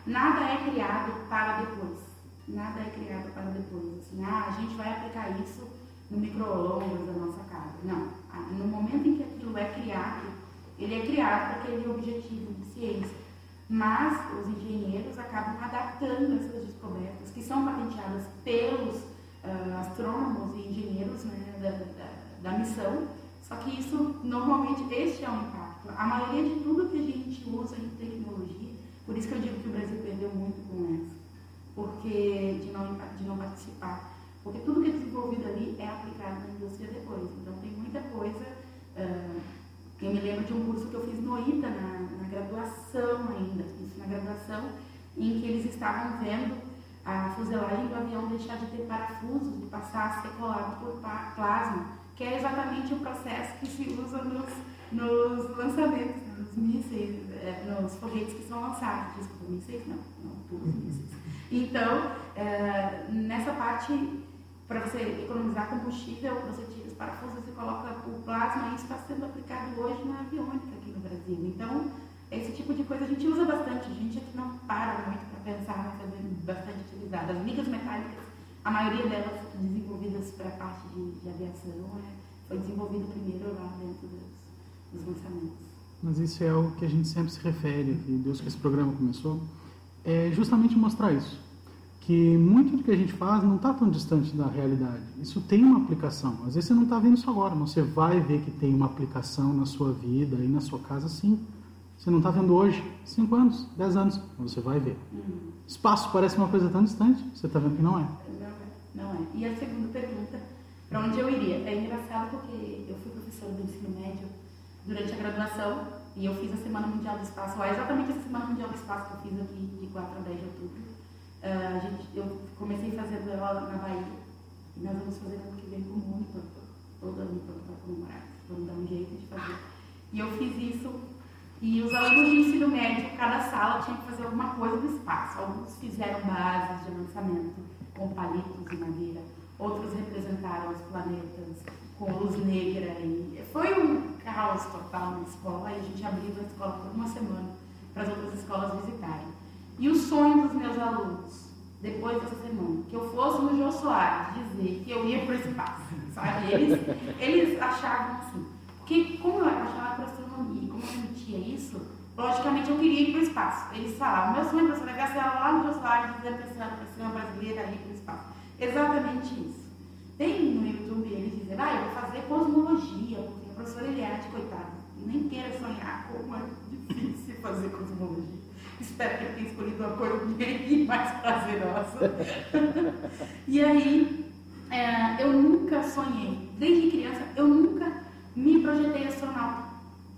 Nada é criado para depois. Nada é criado para depois. Assim, ah, a gente vai aplicar isso no micro-ondas da nossa casa. Não. No momento em que aquilo é criado, ele é criado para aquele objetivo de ciência. Mas os engenheiros acabam adaptando essas descobertas, que são patenteadas pelos ah, astrônomos e engenheiros né, da, da, da missão, só que isso, normalmente, este é o impacto. A maioria de tudo que a gente usa em tecnologia, por isso que eu digo que o Brasil perdeu muito com essa, porque de não, de não participar. Porque tudo que é desenvolvido ali é aplicado na indústria depois. Então tem muita coisa. ah, eu me lembro de um curso que eu fiz no ITA, na, na graduação ainda, isso na graduação, em que eles estavam vendo a fuselagem do avião deixar de ter parafusos e passar a ser colado por plasma, que é exatamente o processo que se usa nos, nos lançamentos, nos mísseis, eh, nos foguetes que são lançados. Desculpa, mísseis não, não, todos os mísseis. Então, eh, nessa parte, para você economizar combustível, você tira os parafusos e coloca o plasma, e isso está sendo aplicado hoje na aviônica aqui no Brasil. Então, esse tipo de coisa a gente usa bastante, a gente aqui não para muito para pensar, mas é bastante utilizado. As ligas metálicas, a maioria delas desenvolvidas para a parte de, de aviação, é, foi desenvolvido primeiro lá dentro dos, dos lançamentos. Mas isso é o que a gente sempre se refere, Deus que esse programa começou, é justamente mostrar isso. Que muito do que a gente faz não está tão distante da realidade. Isso tem uma aplicação. Às vezes você não está vendo isso agora, mas você vai ver que tem uma aplicação na sua vida e na sua casa, sim. Você não está vendo hoje, 5 anos, 10 anos, mas você vai ver. Espaço parece uma coisa tão distante, você está vendo que não é. Não é, não é. E a segunda pergunta, para onde eu iria? É engraçado porque eu fui professora do ensino médio durante a graduação e eu fiz a Semana Mundial do Espaço, lá exatamente essa Semana Mundial do Espaço que eu fiz aqui de 4 a 10 de outubro. A gente, eu comecei fazendo ela na Bahia e nós vamos fazer ano que vem com o mundo todo, ano para comemorar. Vamos dar um jeito de fazer. E eu fiz isso e os alunos de ensino médio, cada sala tinha que fazer alguma coisa do espaço. Alguns fizeram bases de lançamento com palitos e madeira, outros representaram os planetas com luz negra. E foi um caos total na escola e a gente abriu a escola por uma semana para as outras escolas visitarem. E o sonho dos meus alunos, depois dessa semana, que eu fosse no Jô Soares dizer que eu ia para o espaço. Sabe? Eles, eles achavam assim. Porque como eu era apaixonada astronomia e como eu sentia isso, logicamente eu queria ir para o espaço. Eles falavam, meu sonho para ser era lá no Jô Soares dizer para a senhora brasileira ir para o espaço. Exatamente isso. Tem no YouTube eles dizendo, ah, eu vou fazer cosmologia, porque a professora Eliade, coitada, nem queira sonhar como é difícil fazer cosmologia. Espero que ele tenha escolhido uma coisa bem mais prazerosa. e aí, é, eu nunca sonhei, desde criança, eu nunca me projetei astronauta.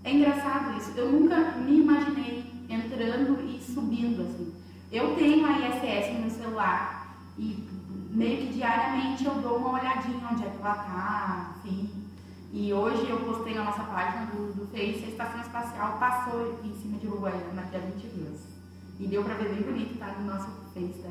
É engraçado isso, eu nunca me imaginei entrando e subindo assim. Eu tenho a ISS no meu celular e meio que diariamente eu dou uma olhadinha onde é que ela tá, enfim. E hoje eu postei na nossa página do, do Face, a estação espacial passou em cima de Uruguaiana, que a. E deu pra ver bem bonito, tá no nosso Face da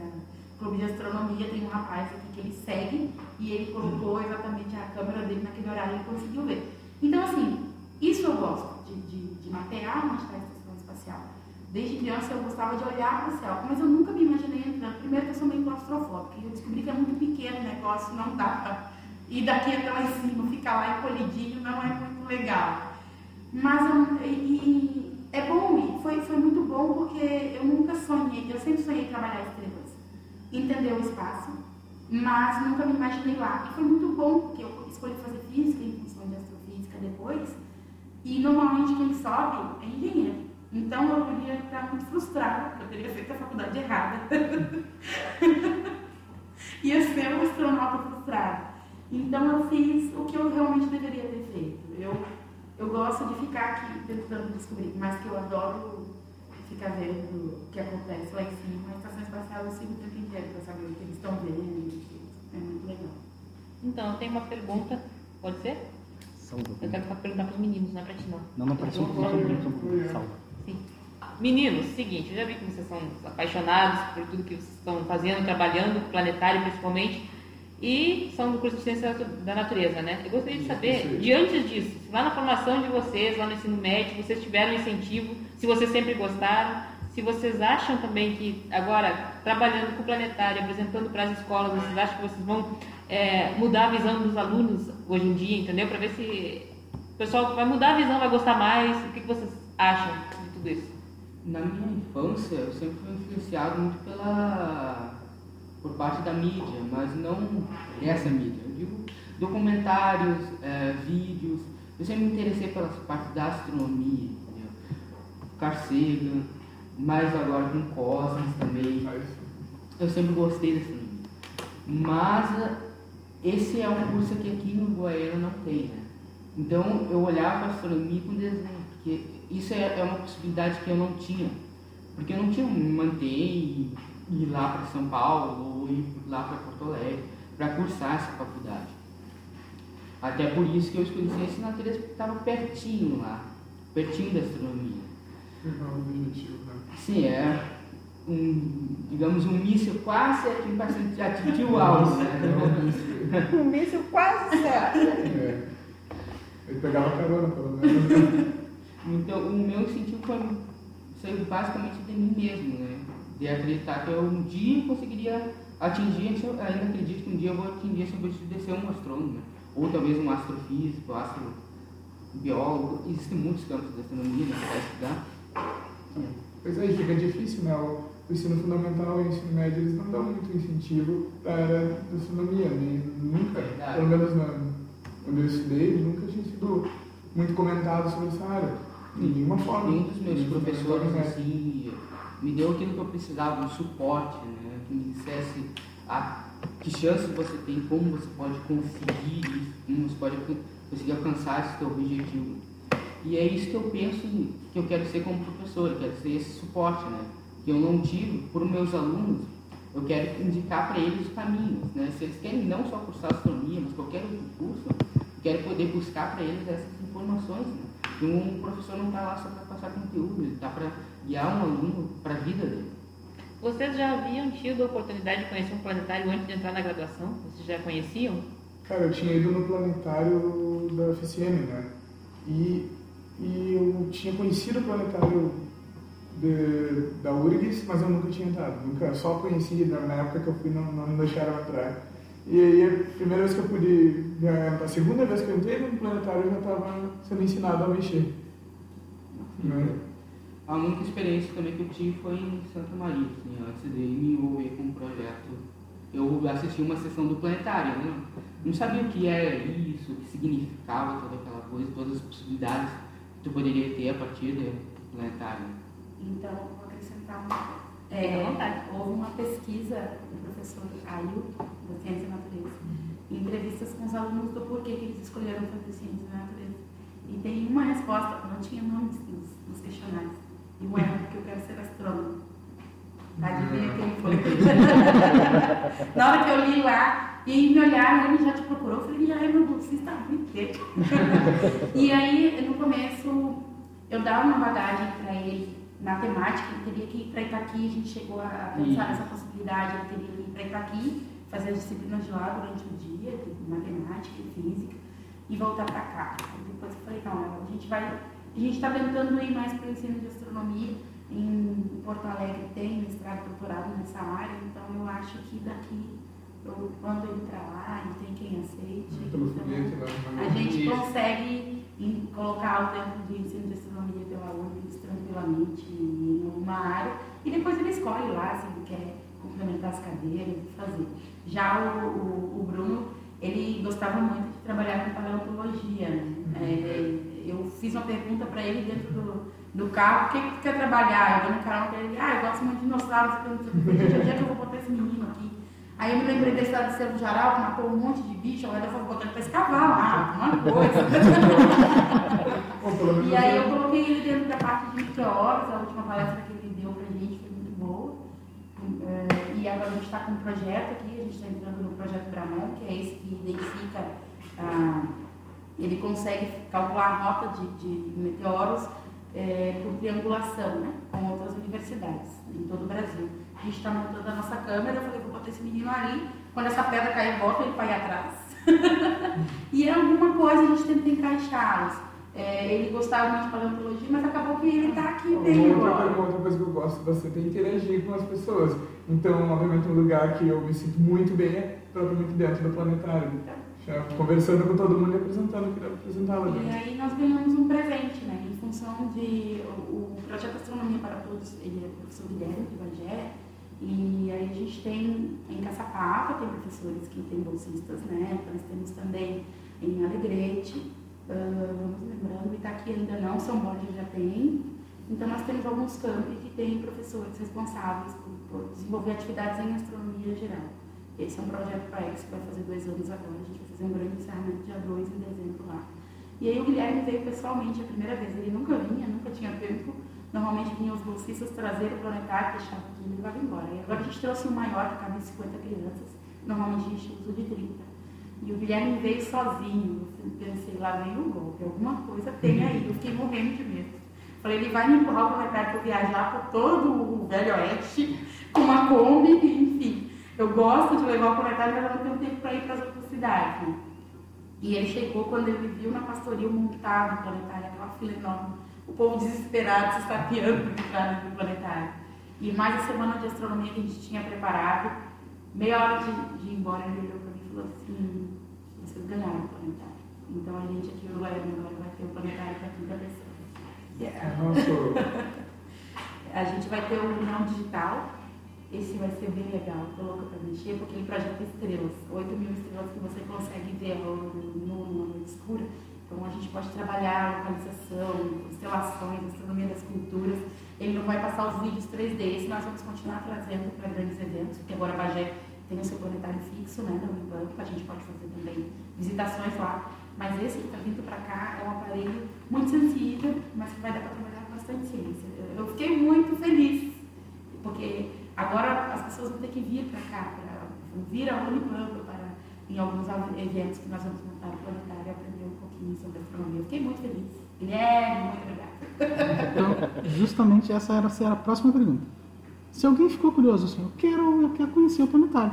Clube de Astronomia, tem um rapaz aqui que ele segue e ele colocou exatamente a câmera dele naquele horário e ele conseguiu ver. Então, assim, isso eu gosto, de, de, de mapear onde está a estação espacial. Desde criança eu gostava de olhar para o céu, mas eu nunca me imaginei entrando. Primeiro que eu sou meio claustrofóbica, e eu descobri que é muito pequeno o negócio, não dá para ir daqui até lá em cima, ficar lá encolhidinho, não é muito legal. Mas eu, e, e é bom, foi, foi muito bom porque eu nunca sonhei, eu sempre sonhei trabalhar estrelas, entender o espaço, mas nunca me imaginei lá. E foi muito bom porque eu escolhi fazer física em função de astrofísica depois, e normalmente quem sobe é engenheiro. Então eu iria estar muito frustrada, eu teria feito a faculdade errada. ia ser uma astronauta frustrada. Então eu fiz o que eu realmente deveria ter feito. Eu, eu gosto de ficar aqui tentando descobrir, mas que eu adoro fica vendo o que acontece lá em cima. A estação espacial eu sigo o tempo inteiro para saber o que eles estão vendo. É muito legal. Então, eu tenho uma pergunta. Pode ser? Salva. Eu quero perguntar para os meninos, não é para ti não. Não, não, para só salva. Sim. Meninos, seguinte, eu já vi que vocês são apaixonados por tudo que vocês estão fazendo, trabalhando, planetário principalmente, e são do curso de Ciência da Natureza, né? Eu gostaria de saber, de antes disso, se lá na formação de vocês, lá no ensino médio, vocês tiveram incentivo, se vocês sempre gostaram, se vocês acham também que agora, trabalhando com o planetário, apresentando para as escolas, vocês acham que vocês vão é, mudar a visão dos alunos hoje em dia, entendeu? Para ver se o pessoal vai mudar a visão, vai gostar mais, o que, que vocês acham de tudo isso? Na minha infância, eu sempre fui influenciado muito pela por parte da mídia, mas não essa mídia. Eu digo documentários, é, vídeos. Eu sempre me interessei pela parte da astronomia, entendeu? Carl Sagan, mais agora com Cosmos também. Eu sempre gostei da astronomia. Mas esse é um curso que aqui no Goiânia não tem, né? Então eu olhava para a astronomia com desenho, porque isso é, é uma possibilidade que eu não tinha. Porque eu não tinha me manter e ir lá para São Paulo ou ir lá para Porto Alegre para cursar essa faculdade. Até por isso que eu escolhi ciência na natureza porque estava pertinho lá, pertinho da astronomia. Sim, é um, digamos, um míssil quase aqui para atingir o alvo, né? um míssil quase certo. É. Ele pegava carona, pelo menos. Então, o meu incentivo foi, saiu basicamente de mim mesmo, né? De acreditar que eu um dia conseguiria atingir, ainda acredito que um dia eu vou atingir esse objetivo de ser um astrônomo, né? ou talvez um astrofísico, astrobiólogo. Existem muitos campos de astronomia né, para estudar. Pois é, fica difícil, né? O ensino fundamental e o ensino médio, eles não dão muito incentivo para a da astronomia, nem, nunca, Verdade. pelo menos onde eu estudei, nunca tinha sido muito comentado sobre essa área. De nenhuma forma. Um dos meus professores, né? assim, me deu aquilo que eu precisava, um suporte, né? Que me dissesse a, que chance você tem, como você pode conseguir isso, como você pode conseguir alcançar esse teu objetivo. E é isso que eu penso que eu quero ser como professor, eu quero ser esse suporte, né? Que eu não tive por meus alunos, eu quero indicar para eles os caminhos, né? Se eles querem não só cursar astronomia, mas qualquer outro curso, eu quero poder buscar para eles essas informações, né? Um professor não está lá só para passar conteúdo, ele está para guiar um aluno para a vida dele. Vocês já haviam tido a oportunidade de conhecer um planetário antes de entrar na graduação? Vocês já conheciam? Cara, eu tinha ido no planetário da FCM, né? E, e eu tinha conhecido o planetário de, da URGS, mas eu nunca tinha entrado. Nunca, só conheci na, na época que eu fui, não, não me deixaram entrar. E aí, a primeira vez que eu pude, a segunda vez que eu entrei no planetário, eu já estava sendo ensinado a mexer. Né? A única experiência também que eu tive foi em Santa Maria, assim, antes de me envolver com o projeto. Eu assisti uma sessão do planetário, né? Não sabia o que era isso, o que significava toda aquela coisa, todas as possibilidades que tu poderia ter a partir do planetário. Então, vou acrescentar uma coisa. Vontade. Houve uma pesquisa do professor Ailton, da Ciência da Natureza, em entrevistas com os alunos do porquê que eles escolheram fazer Ciência da Natureza. E tem uma resposta, não tinha nomes nos, nos questionários. E era porque eu quero ser astrônomo. Adivinha quem foi? Na hora que eu li lá, e me olharam, ele já te procurou, eu falei, ai meu bolsista está muito. E aí, no começo, eu dava uma bagagem para ele na temática, ele teria que ir para Itaqui, a gente chegou a pensar nessa possibilidade, ele teria que ir para Itaqui, fazer as disciplinas de lá durante o dia, de matemática e física, e voltar para cá. Depois eu falei, não, a gente vai, a gente está tentando ir mais para o ensino de astronomia, em Porto Alegre tem mestrado, doutorado nessa área, então eu acho que daqui eu mando ele para lá e tem quem aceite. Então, né? a gente consegue colocar o dentro do ensino de astronomia pela URGS tranquilamente em alguma área e depois ele escolhe lá se ele quer complementar as cadeiras fazer. Já o, o, o Bruno, ele gostava muito de trabalhar com paleontologia. né? É, eu fiz uma pergunta para ele dentro do, do carro, o que, que tu quer trabalhar? Eu dei no carro para ele, ah, eu gosto muito de dinossauros, gente, onde é que eu vou botar esse menino aqui? Aí eu me lembrei da história do Cerro Jaral, que matou um monte de bicho, agora eu vou botar ele para escavar lá, coisa. O pelo menos E aí eu coloquei ele dentro da parte de meteoros, a última palestra que ele deu pra gente foi muito boa. Eh, E agora a gente está com um projeto aqui, a gente está entrando no projeto Bramon, que é esse que identifica, ah, ele consegue calcular a rota de, de meteoros eh, por triangulação né, com outras universidades em todo o Brasil. A gente está montando a nossa câmera, eu falei, vou botar esse menino ali, quando essa pedra cair, volta ele vai atrás. e é alguma coisa a gente tenta encaixá-los. É, ele gostava muito de paleontologia, mas acabou que ele está aqui bem outra, agora. coisa- uma outra coisa que eu gosto bastante é interagir com as pessoas. Então, obviamente, um lugar que eu me sinto muito bem é propriamente dentro do planetário. Já conversando com todo mundo e apresentando o que deve apresentar lá E dentro. aí nós ganhamos um presente, né? Em função de o, o projeto Astronomia para Todos, ele é do professor Guilherme de Bagé, e aí a gente tem em Caçapava, tem professores que têm bolsistas, né? Nós temos também em Alegrete, ah, vamos lembrando, Itaqui ainda não, São Borja já tem. Então nós temos alguns campi que têm professores responsáveis por, por desenvolver atividades em astronomia geral. Esse é um projeto para Ex que vai fazer dois anos agora. A gente vai fazer um grande encerramento dia 2 em dezembro lá. E aí o Guilherme veio pessoalmente a primeira vez. Ele nunca vinha, nunca tinha tempo. Normalmente vinham os bolsistas trazer o planetário, deixava tudo e levava embora. E agora a gente trouxe um maior que cabe em 50 crianças. Normalmente a gente usa de 30. E o Guilherme veio sozinho. Eu pensei, lá vem o golpe, alguma coisa tem aí. Eu fiquei morrendo de medo. Falei, ele vai me empurrar o planetário para viajar por todo o Velho Oeste, com uma Kombi, enfim. Eu gosto de levar o planetário, mas eu não tenho tempo para ir para as outras cidades. Né? E ele chegou quando ele viu na pastoria montado o planetário, aquela fila enorme. O povo desesperado se estapeando para entrar dentro do planetário. E mais a semana de astronomia que a gente tinha preparado, meia hora de, de ir embora, ele olhou para mim e falou assim: vocês ganharam o planetário. Então a gente aqui no Goiânia agora vai ter o planetário para quinta pessoa. É nosso. A gente vai ter um não digital. Esse vai ser bem legal, tô louca para mexer, porque ele projeta estrelas, 8 mil estrelas que você consegue ver no, no, numa noite escura. Então a gente pode trabalhar localização, constelações, astronomia das culturas. Ele não vai passar os vídeos 3D, esse nós vamos continuar trazendo para grandes eventos, porque agora a Bagé tem o seu planetário fixo, né, da Unipampa, a gente pode fazer também visitações lá. Mas esse que está vindo para cá é um aparelho muito sensível, mas que vai dar para trabalhar com bastante ciência. Eu fiquei muito feliz, porque agora as pessoas vão ter que vir para cá, para vir a Unipampa, para em alguns eventos que nós vamos montar no planetário e aprender um pouquinho sobre astronomia. Eu fiquei muito feliz. Guilherme, muito obrigada. Então, justamente essa era, essa era a próxima pergunta. Se alguém ficou curioso assim, eu quero, eu quero conhecer o planetário.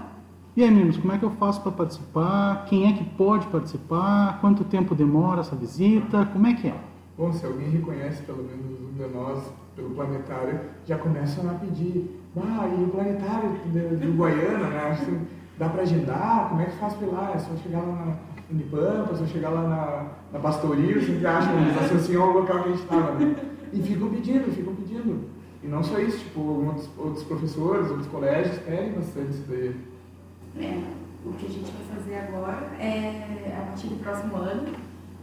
E aí, meninos, como é que eu faço para participar? Quem é que pode participar? Quanto tempo demora essa visita? Como é que é? Bom, se alguém reconhece pelo menos um de nós pelo planetário, já começam a pedir. Ah, e o planetário do, do Guaiana, né? Dá para agendar? Como é que faz pra ir lá? É só chegar lá na Unipampa, é só chegar lá na, na Pastoria, sempre acham, eles associam ao local que a gente estava, né? E ficam pedindo, ficam pedindo. E não só isso, tipo, outros, outros professores, outros colégios pedem bastante isso daí. É, o que a gente vai fazer agora é, a partir do próximo ano,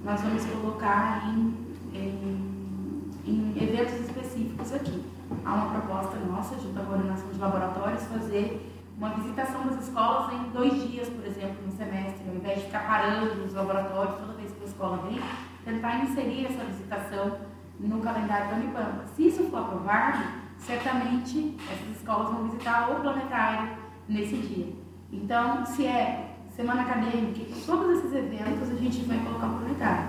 nós vamos colocar em, em, em eventos específicos aqui. Há uma proposta nossa, junto à coordenação de laboratórios, fazer uma visitação das escolas em dois dias, por exemplo, no semestre, ao invés de ficar parando os laboratórios toda vez que a escola vem, tentar inserir essa visitação no calendário da Unipampa. Se isso for aprovado, certamente essas escolas vão visitar o planetário nesse dia. Então, se é semana acadêmica, todos esses eventos a gente vai colocar o planetário.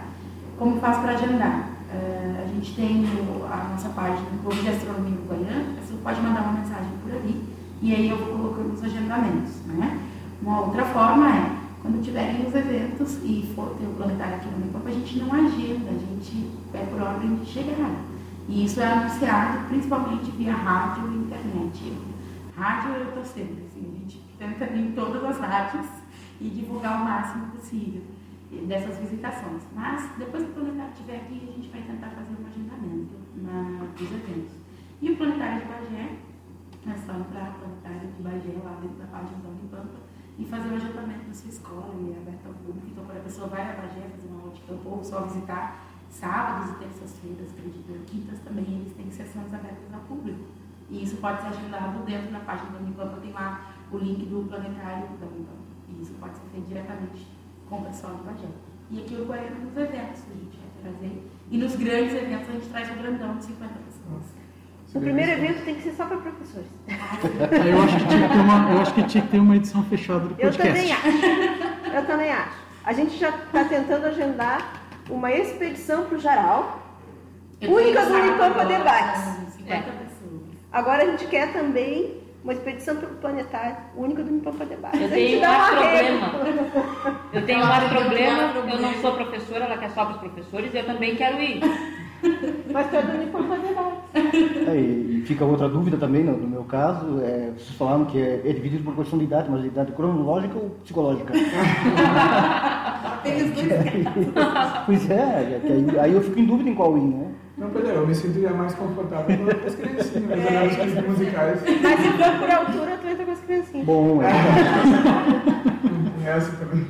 Como faz para agendar? Uh, a gente tem a nossa página do Clube de Astronomia do Goiânia, você pode mandar uma mensagem por ali e aí eu vou colocando os agendamentos. Né? Uma outra forma é, quando tiverem os eventos e for ter o planetário aqui no Unipampa, a gente não agenda, a gente é por ordem de chegada. E isso é anunciado principalmente via rádio e internet. Rádio eu estou sempre, assim, a gente tenta em todas as rádios e divulgar o máximo possível dessas visitações. Mas depois que o planetário estiver aqui, a gente vai tentar fazer um agendamento na, dos eventos. E o planetário de Bagé, é só entrar no planetário de Bagé lá dentro da página da Unipampa e fazer o agendamento na sua escola e é aberto ao público. Então, quando a pessoa vai a Bagé fazer uma aula de campo ou só visitar sábados e terças-feiras, acredito, quintas também, eles têm sessões abertas ao público. E isso pode ser agendado dentro da página da Unipampa, tem lá o link do planetário da Unipampa. E isso pode ser feito diretamente com o pessoal do Bagé. E aquilo vai nos eventos que a gente vai trazer. E nos grandes eventos a gente traz o grandão de 50 pessoas. O primeiro evento tem que ser só para professores. Aí Eu acho, que tinha que ter uma, eu acho que tinha que ter uma edição fechada do Eu podcast. também acho. Eu também acho. A gente já está tentando agendar uma expedição para o Jaral, Eu única do agora, Debates. são 50 pessoas. Agora a gente quer também uma expedição para o planetário, única do Unipampa Debates. Eu tenho um uma problema. Eu tenho um que eu problema, eu não sou professora, ela quer só para os professores, e eu também quero ir. Mas tu é do Unipampa Debates. É, e fica outra dúvida também, no, no meu caso, é, vocês falaram que é, é dividido por questão de idade, mas de idade cronológica ou psicológica? Tem os dois casos. pois é, é que aí, aí eu fico em dúvida em qual ir, né? Não, Pedro, eu me sentiria mais confortável com as criancinhas, mas olhar os clipes musicais. Mas se for por altura, tu entra com as criancinhas. Bom, é, Tem essa também.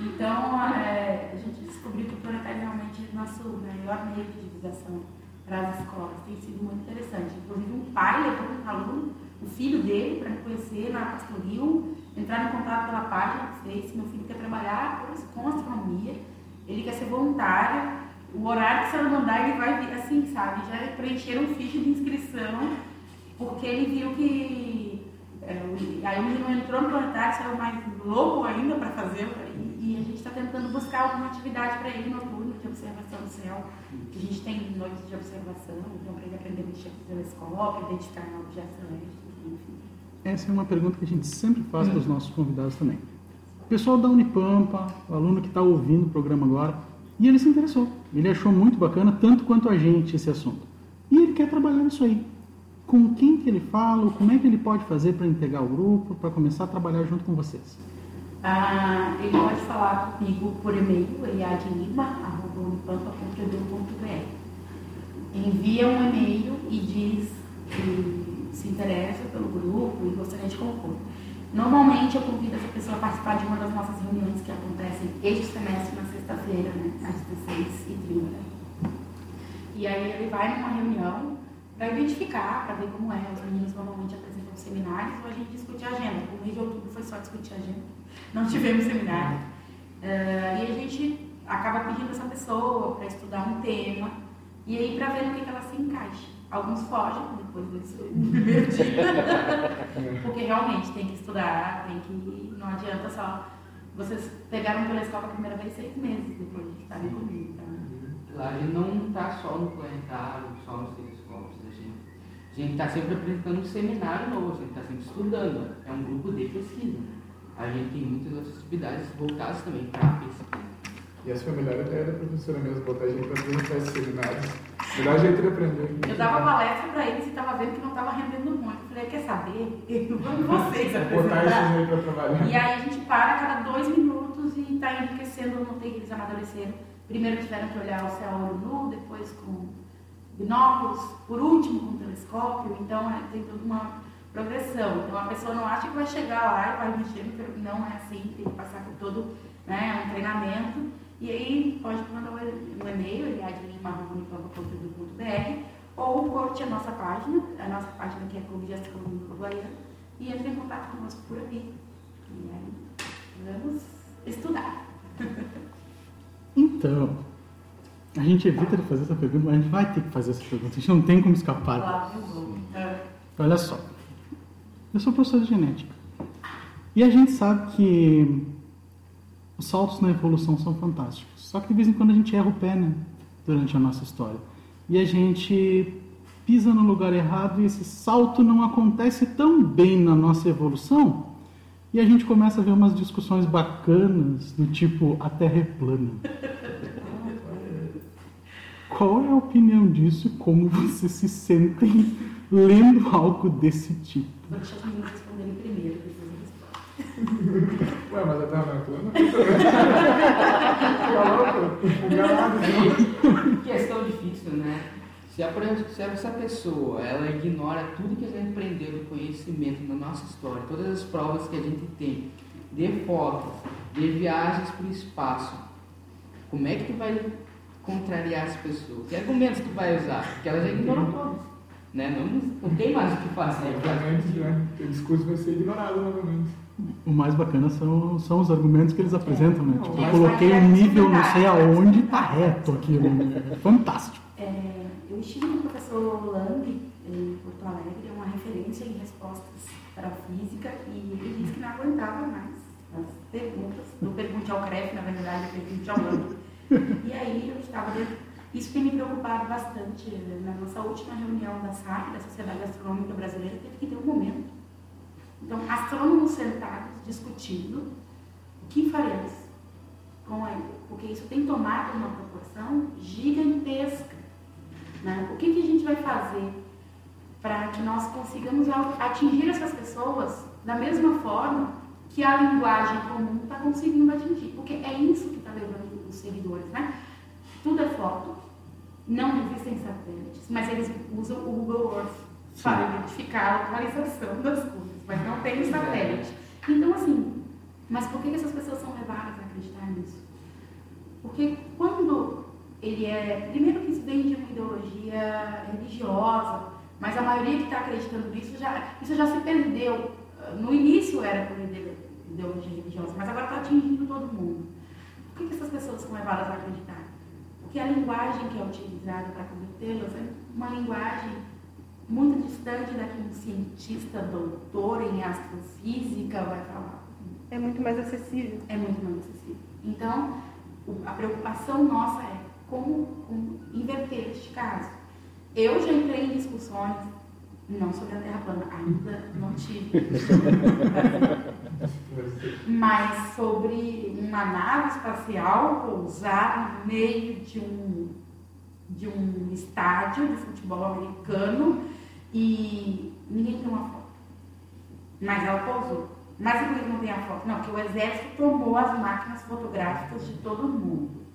Então, é, a gente descobriu que o planetário realmente é nosso maior meio de divulgação para as escolas. Tem sido muito interessante. Inclusive, um pai levou um aluno, o filho dele, para me conhecer na Pastoril, entrar em contato pela página do Face. Meu filho quer trabalhar com astronomia, ele quer ser voluntário. O horário que você mandar, ele vai vir, assim, sabe? Já preencheram um ficha de inscrição, porque ele viu que. é, aí o menino entrou no planetário, saiu mais louco ainda para fazer, e, e a gente está tentando buscar alguma atividade para ele noturno de observação do céu. A gente tem noites de observação, então para ele aprender a mexer com o telescópio, identificar objetos celestes, enfim. Essa é uma pergunta que a gente sempre faz para os nossos convidados também. O pessoal da Unipampa, o aluno que está ouvindo o programa agora, e ele se interessou. Ele achou muito bacana, tanto quanto a gente, esse assunto. E ele quer trabalhar nisso aí. Com quem que ele fala, como é que ele pode fazer para integrar o grupo, para começar a trabalhar junto com vocês? Ah, ele pode falar comigo por e-mail, eliadlima.unipampa.edu.br. Envia um e-mail e diz que se interessa pelo grupo e gostaria de compor. Normalmente eu convido essa pessoa a participar de uma das nossas reuniões que acontecem este semestre na sexta-feira, né, às 16h30. E aí ele vai numa reunião para identificar, para ver como é. Os meninos normalmente apresentam seminários ou a gente discute a agenda. O mês de outubro foi só discutir a agenda. Não tivemos seminário. Eh, e a gente acaba pedindo essa pessoa para estudar um tema e aí para ver no que, que ela se encaixa. Alguns fogem depois no primeiro dia, porque realmente tem que estudar, tem que. Não adianta só. Vocês pegaram o telescópio a primeira vez seis meses depois de estarem comigo. Então, Lá a gente não está só no planetário, só nos telescópios. A gente a gente está sempre apresentando um seminário novo, a gente está sempre estudando. É um grupo de pesquisa. A gente tem muitas outras atividades voltadas também para a pesquisa. E essa foi a melhor ideia da professora mesmo, botar a gente para apresentar esses seminários. Melhor jeito de aprender. Eu dava palestra para eles e estava vendo que não estava rendendo muito. Eu falei, quer saber? Vamos vocês Botar esses apresentar. aí para trabalhar. E aí a gente para a cada dois minutos e está enriquecendo, eu notei que eles amadureceram. Primeiro tiveram que olhar o céu olho nu, depois com binóculos, por último com telescópio, então é, tem toda uma progressão. Então a pessoa não acha que vai chegar lá e vai mexer, não é assim, tem que passar por todo né, um treinamento. E aí pode mandar um e-mail, eliadlima.unipampa.edu.br ou curte a nossa página, a nossa página que é Clube de Astronomia Uruguaiana, e entre em contato conosco por aqui. E aí vamos estudar. Então, a gente evita de fazer essa pergunta, mas a gente vai ter que fazer essa pergunta. A gente não tem como escapar. Vou. É. Olha só, eu sou professor de genética. E a gente sabe que os saltos na evolução são fantásticos. Só que de vez em quando a gente erra o pé, né? Durante a nossa história. E a gente pisa no lugar errado e esse salto não acontece tão bem na nossa evolução. E a gente começa a ver umas discussões bacanas do tipo a Terra é plana. Qual é a opinião disso como vocês se sentem lendo algo desse tipo? Vou deixar os meninos responderem primeiro. Ué, mas a Terra não é plana? Fica louco? Enganado, não. Questão difícil, né? Se, a, se essa pessoa ela ignora tudo que a gente aprendeu do conhecimento da nossa história, todas as provas que a gente tem, de fotos, de viagens para o espaço, como é que tu vai contrariar as pessoas? Que argumentos tu vai usar? Porque elas já ignoram todos. Né? Não, não tem mais o que fazer. Obviamente, né? O discurso vai ser ignorado novamente. O mais bacana são, são os argumentos que eles apresentam, né? Tipo, eu coloquei um nível não sei aonde, tá reto aquilo. né? É fantástico. É, eu estive com o professor Lang em Porto Alegre, é uma referência em respostas para física, e ele disse que não aguentava mais as perguntas, do Pergunte ao CREF, na verdade, é Pergunte ao Lang. E aí eu estava dentro. Isso tem me preocupado bastante. Na nossa última reunião da SAP, da Sociedade Astronômica Brasileira, teve que ter um momento. Então, astrônomos sentados discutindo o que faremos com ele, porque isso tem tomado uma proporção gigantesca. Né? O que, que a gente vai fazer para que nós consigamos atingir essas pessoas da mesma forma que a linguagem comum está conseguindo atingir? Porque é isso que está levando os seguidores. Né? Tudo é foto, não existem satélites, mas eles usam o Google Earth para identificar a localização das coisas, mas não tem satélite. Então, assim, mas por que essas pessoas são levadas a acreditar nisso? Porque quando ele é. Primeiro que isso vem de uma ideologia religiosa, mas a maioria que está acreditando nisso já, isso já se perdeu. No início era por ide- ideologia religiosa, mas agora está atingindo todo mundo. Por que, que essas pessoas são levadas a acreditar? Porque a linguagem que é utilizada para convertê-las é uma linguagem muito distante da que um cientista doutor em astrofísica vai falar. É muito mais acessível. É muito mais acessível. Então, a preocupação nossa é como, como inverter este caso. Eu já entrei em discussões, não sobre a Terra plana, ainda não tive, mas sobre uma nave espacial pousar no meio de um, de um estádio de futebol americano e ninguém tem uma foto. Mas ela pousou. Mas por que não tem a foto? Não, porque o exército tomou as máquinas fotográficas de todo mundo.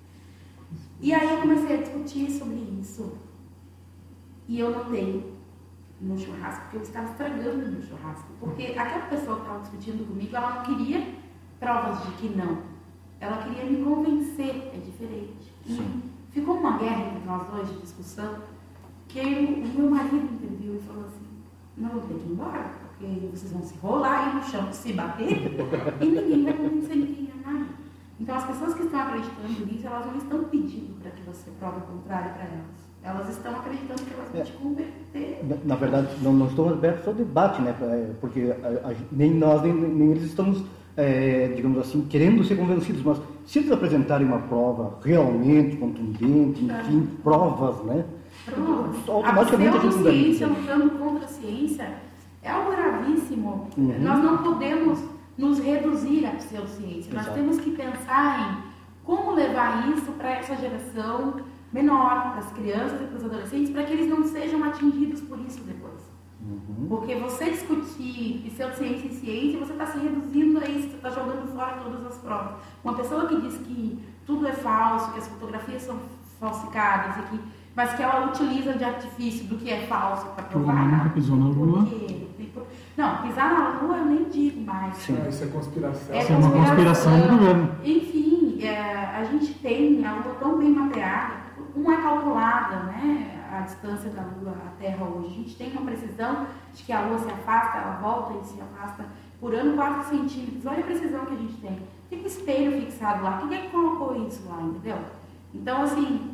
E aí eu comecei a discutir sobre isso. E eu notei no churrasco que eu estava estragando no churrasco. Porque aquela pessoa que estava discutindo comigo, ela não queria provas de que não. Ela queria me convencer, é diferente. E ficou uma guerra entre nós dois de discussão, que o meu marido interviu e falou assim, não, vou ter que ir embora, porque vocês vão se rolar aí no chão, se bater, e ninguém vai convencer ninguém a nada. Então as pessoas que estão acreditando nisso, elas não estão pedindo para que você prove o contrário para elas. Elas estão acreditando que elas vão te converter. Na, verdade, não, não estamos abertos ao debate, né? é, Porque a- a- nem nós, nem, nem eles estamos, é, digamos assim, querendo ser convencidos. Mas se eles apresentarem uma prova realmente contundente, enfim, provas, né? Pronto. A Automaticamente a gente pseudociência lutando contra a ciência é algo gravíssimo. Uhum. Nós não podemos nos reduzir à pseudociência. Nós Exato. temos que pensar em como levar isso para essa geração menor, para as crianças e para os adolescentes, para que eles não sejam atingidos por isso depois. Uhum. Porque você discutir pseudociência e ciência, você está se reduzindo a isso, você está jogando fora todas as provas. Uma pessoa que diz que tudo é falso, que as fotografias são falsificadas, e que, mas que ela utiliza de artifício do que é falso para provar. homem nunca pisou na lua. Não, pisar na lua eu nem digo mais. Sim. Isso é conspiração. É Isso é uma conspiração do governo. Enfim, é, a gente tem a Lua tão bem mapeada, não é calculada né, a distância da Lua à Terra hoje. A gente tem uma precisão de que a Lua se afasta, ela volta e se afasta por ano 4 centímetros. Olha a precisão que a gente tem. Tem um espelho fixado lá. Quem é que colocou isso lá, entendeu? Então, assim,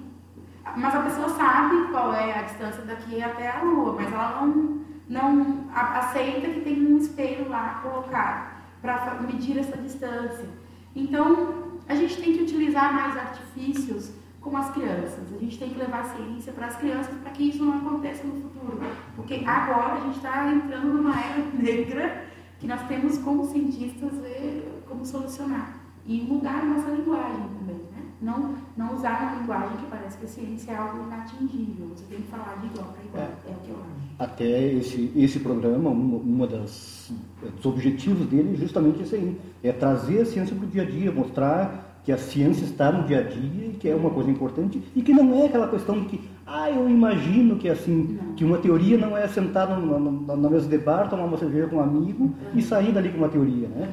mas a pessoa sabe qual é a distância daqui até a Lua, mas ela não, não aceita que tem um espelho lá colocado para medir essa distância. Então, a gente tem que utilizar mais artifícios com as crianças. A gente tem que levar a ciência para as crianças para que isso não aconteça no futuro. Porque agora a gente está entrando numa era negra que nós temos como cientistas ver como solucionar. E mudar a nossa linguagem também? Não, não usar uma linguagem que parece que a ciência é algo inatingível. Você tem que falar de igual para igual. É. o que eu acho. Até esse, esse programa, uma, uma das dos objetivos dele é justamente isso aí, é trazer a ciência para o dia a dia, mostrar que a ciência está no dia a dia e que é uma coisa importante e que não é aquela questão de que, ah, eu imagino que assim, Não. que uma teoria não é sentar na, mesa de bar, tomar uma cerveja com um amigo e sair dali com uma teoria, né?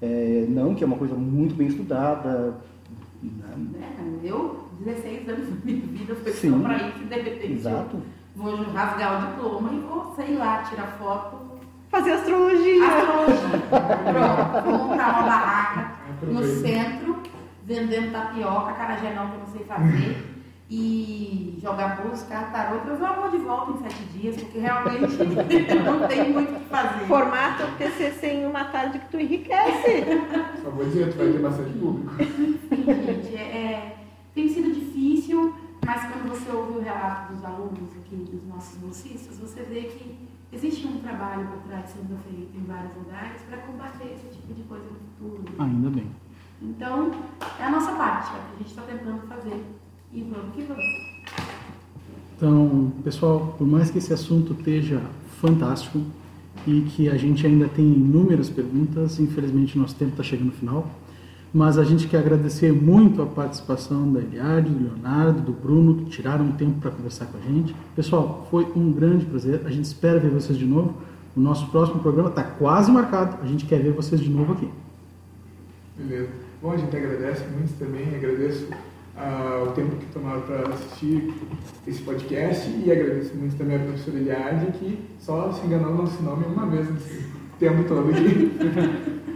É, não, que é uma coisa muito bem estudada. Né? Eu, 16 anos da minha vida foi Sim. só para isso e de repente Exato. eu vou rasgar o diploma e vou, sei lá, tirar foto fazer astrologia. Astrologia. Pronto, vou montar uma barraca no centro, vendendo tapioca, carajé não que eu não sei fazer. E jogar bolos, tarô, uma boa de volta em sete dias, porque realmente não tem muito o que fazer. Formato TCC em uma tarde que tu enriquece. Só vou dizer, tu vai ter bastante público. Gente, é, é, tem sido difícil, mas quando você ouve o relato dos alunos aqui, dos nossos bolsistas, você vê que existe um trabalho por trás sendo feito em vários lugares para combater esse tipo de coisa no futuro. Ainda bem. Então, é a nossa parte, é o que a gente está tentando fazer. E vamos que vamos. Então, pessoal, por mais que esse assunto esteja fantástico e que a gente ainda tem inúmeras perguntas, infelizmente nosso tempo está chegando no final, mas a gente quer agradecer muito a participação da Eliade, do Leonardo, do Bruno, que tiraram um tempo para conversar com a gente. Pessoal, foi um grande prazer. A gente espera ver vocês de novo. O nosso próximo programa está quase marcado. A gente quer ver vocês de novo aqui. Beleza. Bom, a gente agradece muito também, agradeço ah, o tempo que tomaram para assistir esse podcast e agradeço muito também a professora Eliade, que só se enganou no nosso nome uma vez nesse tempo todo aqui.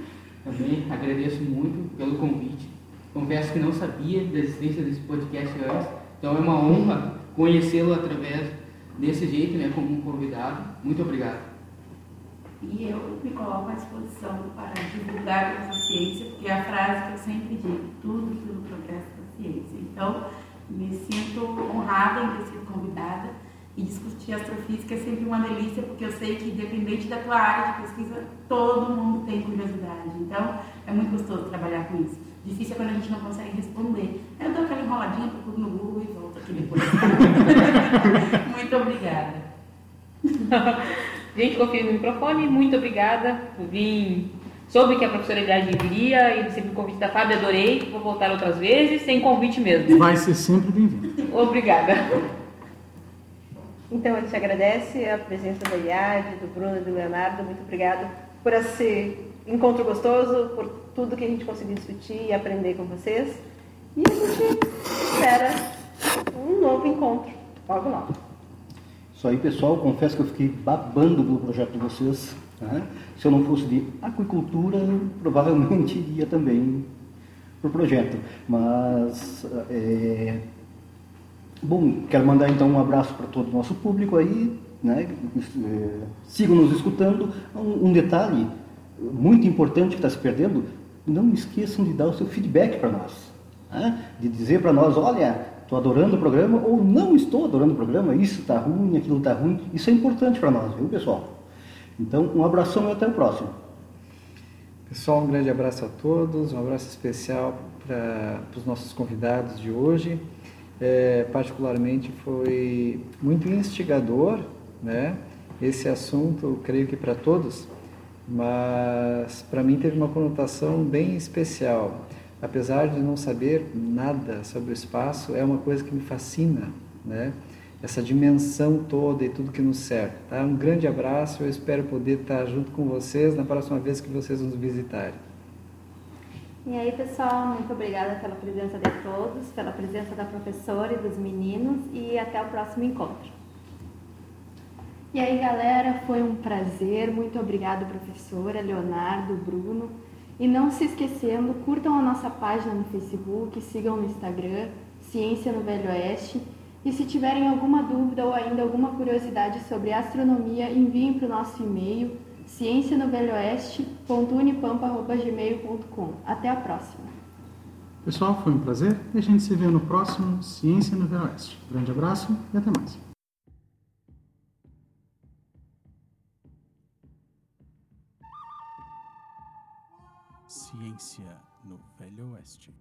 Também agradeço muito pelo convite. Confesso que não sabia da existência desse podcast antes, então é uma honra conhecê-lo através desse jeito, né, como um convidado. Muito obrigado. E eu me coloco à disposição para divulgar a ciência, porque é a frase que eu sempre digo, tudo pelo progresso da ciência. Então, me sinto honrada em ter sido convidada e discutir astrofísica é sempre uma delícia, porque eu sei que, independente da tua área de pesquisa, todo mundo tem curiosidade. Então, é muito gostoso trabalhar com isso. Difícil é quando a gente não consegue responder. Eu dou aquela enroladinha, procuro no Google e volto aqui depois. muito obrigada. Gente, confio no microfone, muito obrigada. Eu vim, soube que a professora Eliade viria e recebi o convite da Fábio, adorei. Vou voltar outras vezes, sem convite mesmo. Vai ser sempre bem-vindo. Obrigada. Então, a gente agradece a presença da Eliade, do Bruno e do Leonardo. Muito obrigado por esse encontro gostoso, por tudo que a gente conseguiu discutir e aprender com vocês. E a gente espera um novo encontro logo logo. Isso aí, pessoal. Confesso que eu fiquei babando pelo projeto de vocês. né? Se eu não fosse de aquicultura, provavelmente iria também para o projeto. Mas, é... bom, quero mandar então um abraço para todo o nosso público aí. Né? É, Sigam nos escutando. Um, um detalhe muito importante que está se perdendo: não esqueçam de dar o seu feedback para nós. né? De dizer para nós: olha, estou adorando o programa ou não estou adorando o programa, isso está ruim, aquilo está ruim. Isso é importante para nós, viu, pessoal? Então, um abração e até o próximo. Pessoal, um grande abraço a todos, um abraço especial para os nossos convidados de hoje. É, particularmente foi muito instigador, né? Esse assunto, creio que para todos, mas para mim teve uma conotação bem especial. Apesar de não saber nada sobre o espaço, é uma coisa que me fascina, né? Essa dimensão toda e tudo que nos serve. Tá? Um grande abraço, eu espero poder estar junto com vocês na próxima vez que vocês nos visitarem. E aí, pessoal, muito obrigada pela presença de todos, pela presença da professora e dos meninos e até o próximo encontro. E aí, galera, foi um prazer. Muito obrigada, professora, Leonardo, Bruno. E não se esquecendo, curtam a nossa página no Facebook, sigam no Instagram, Ciência no Velho Oeste. E se tiverem alguma dúvida ou ainda alguma curiosidade sobre astronomia, enviem para o nosso e-mail ciencianovelhoeste.unipampa.gmail.com. Até a próxima! Pessoal, foi um prazer e a gente se vê no próximo Ciência no Velho Oeste. Grande abraço e até mais. Ciência no Velho Oeste.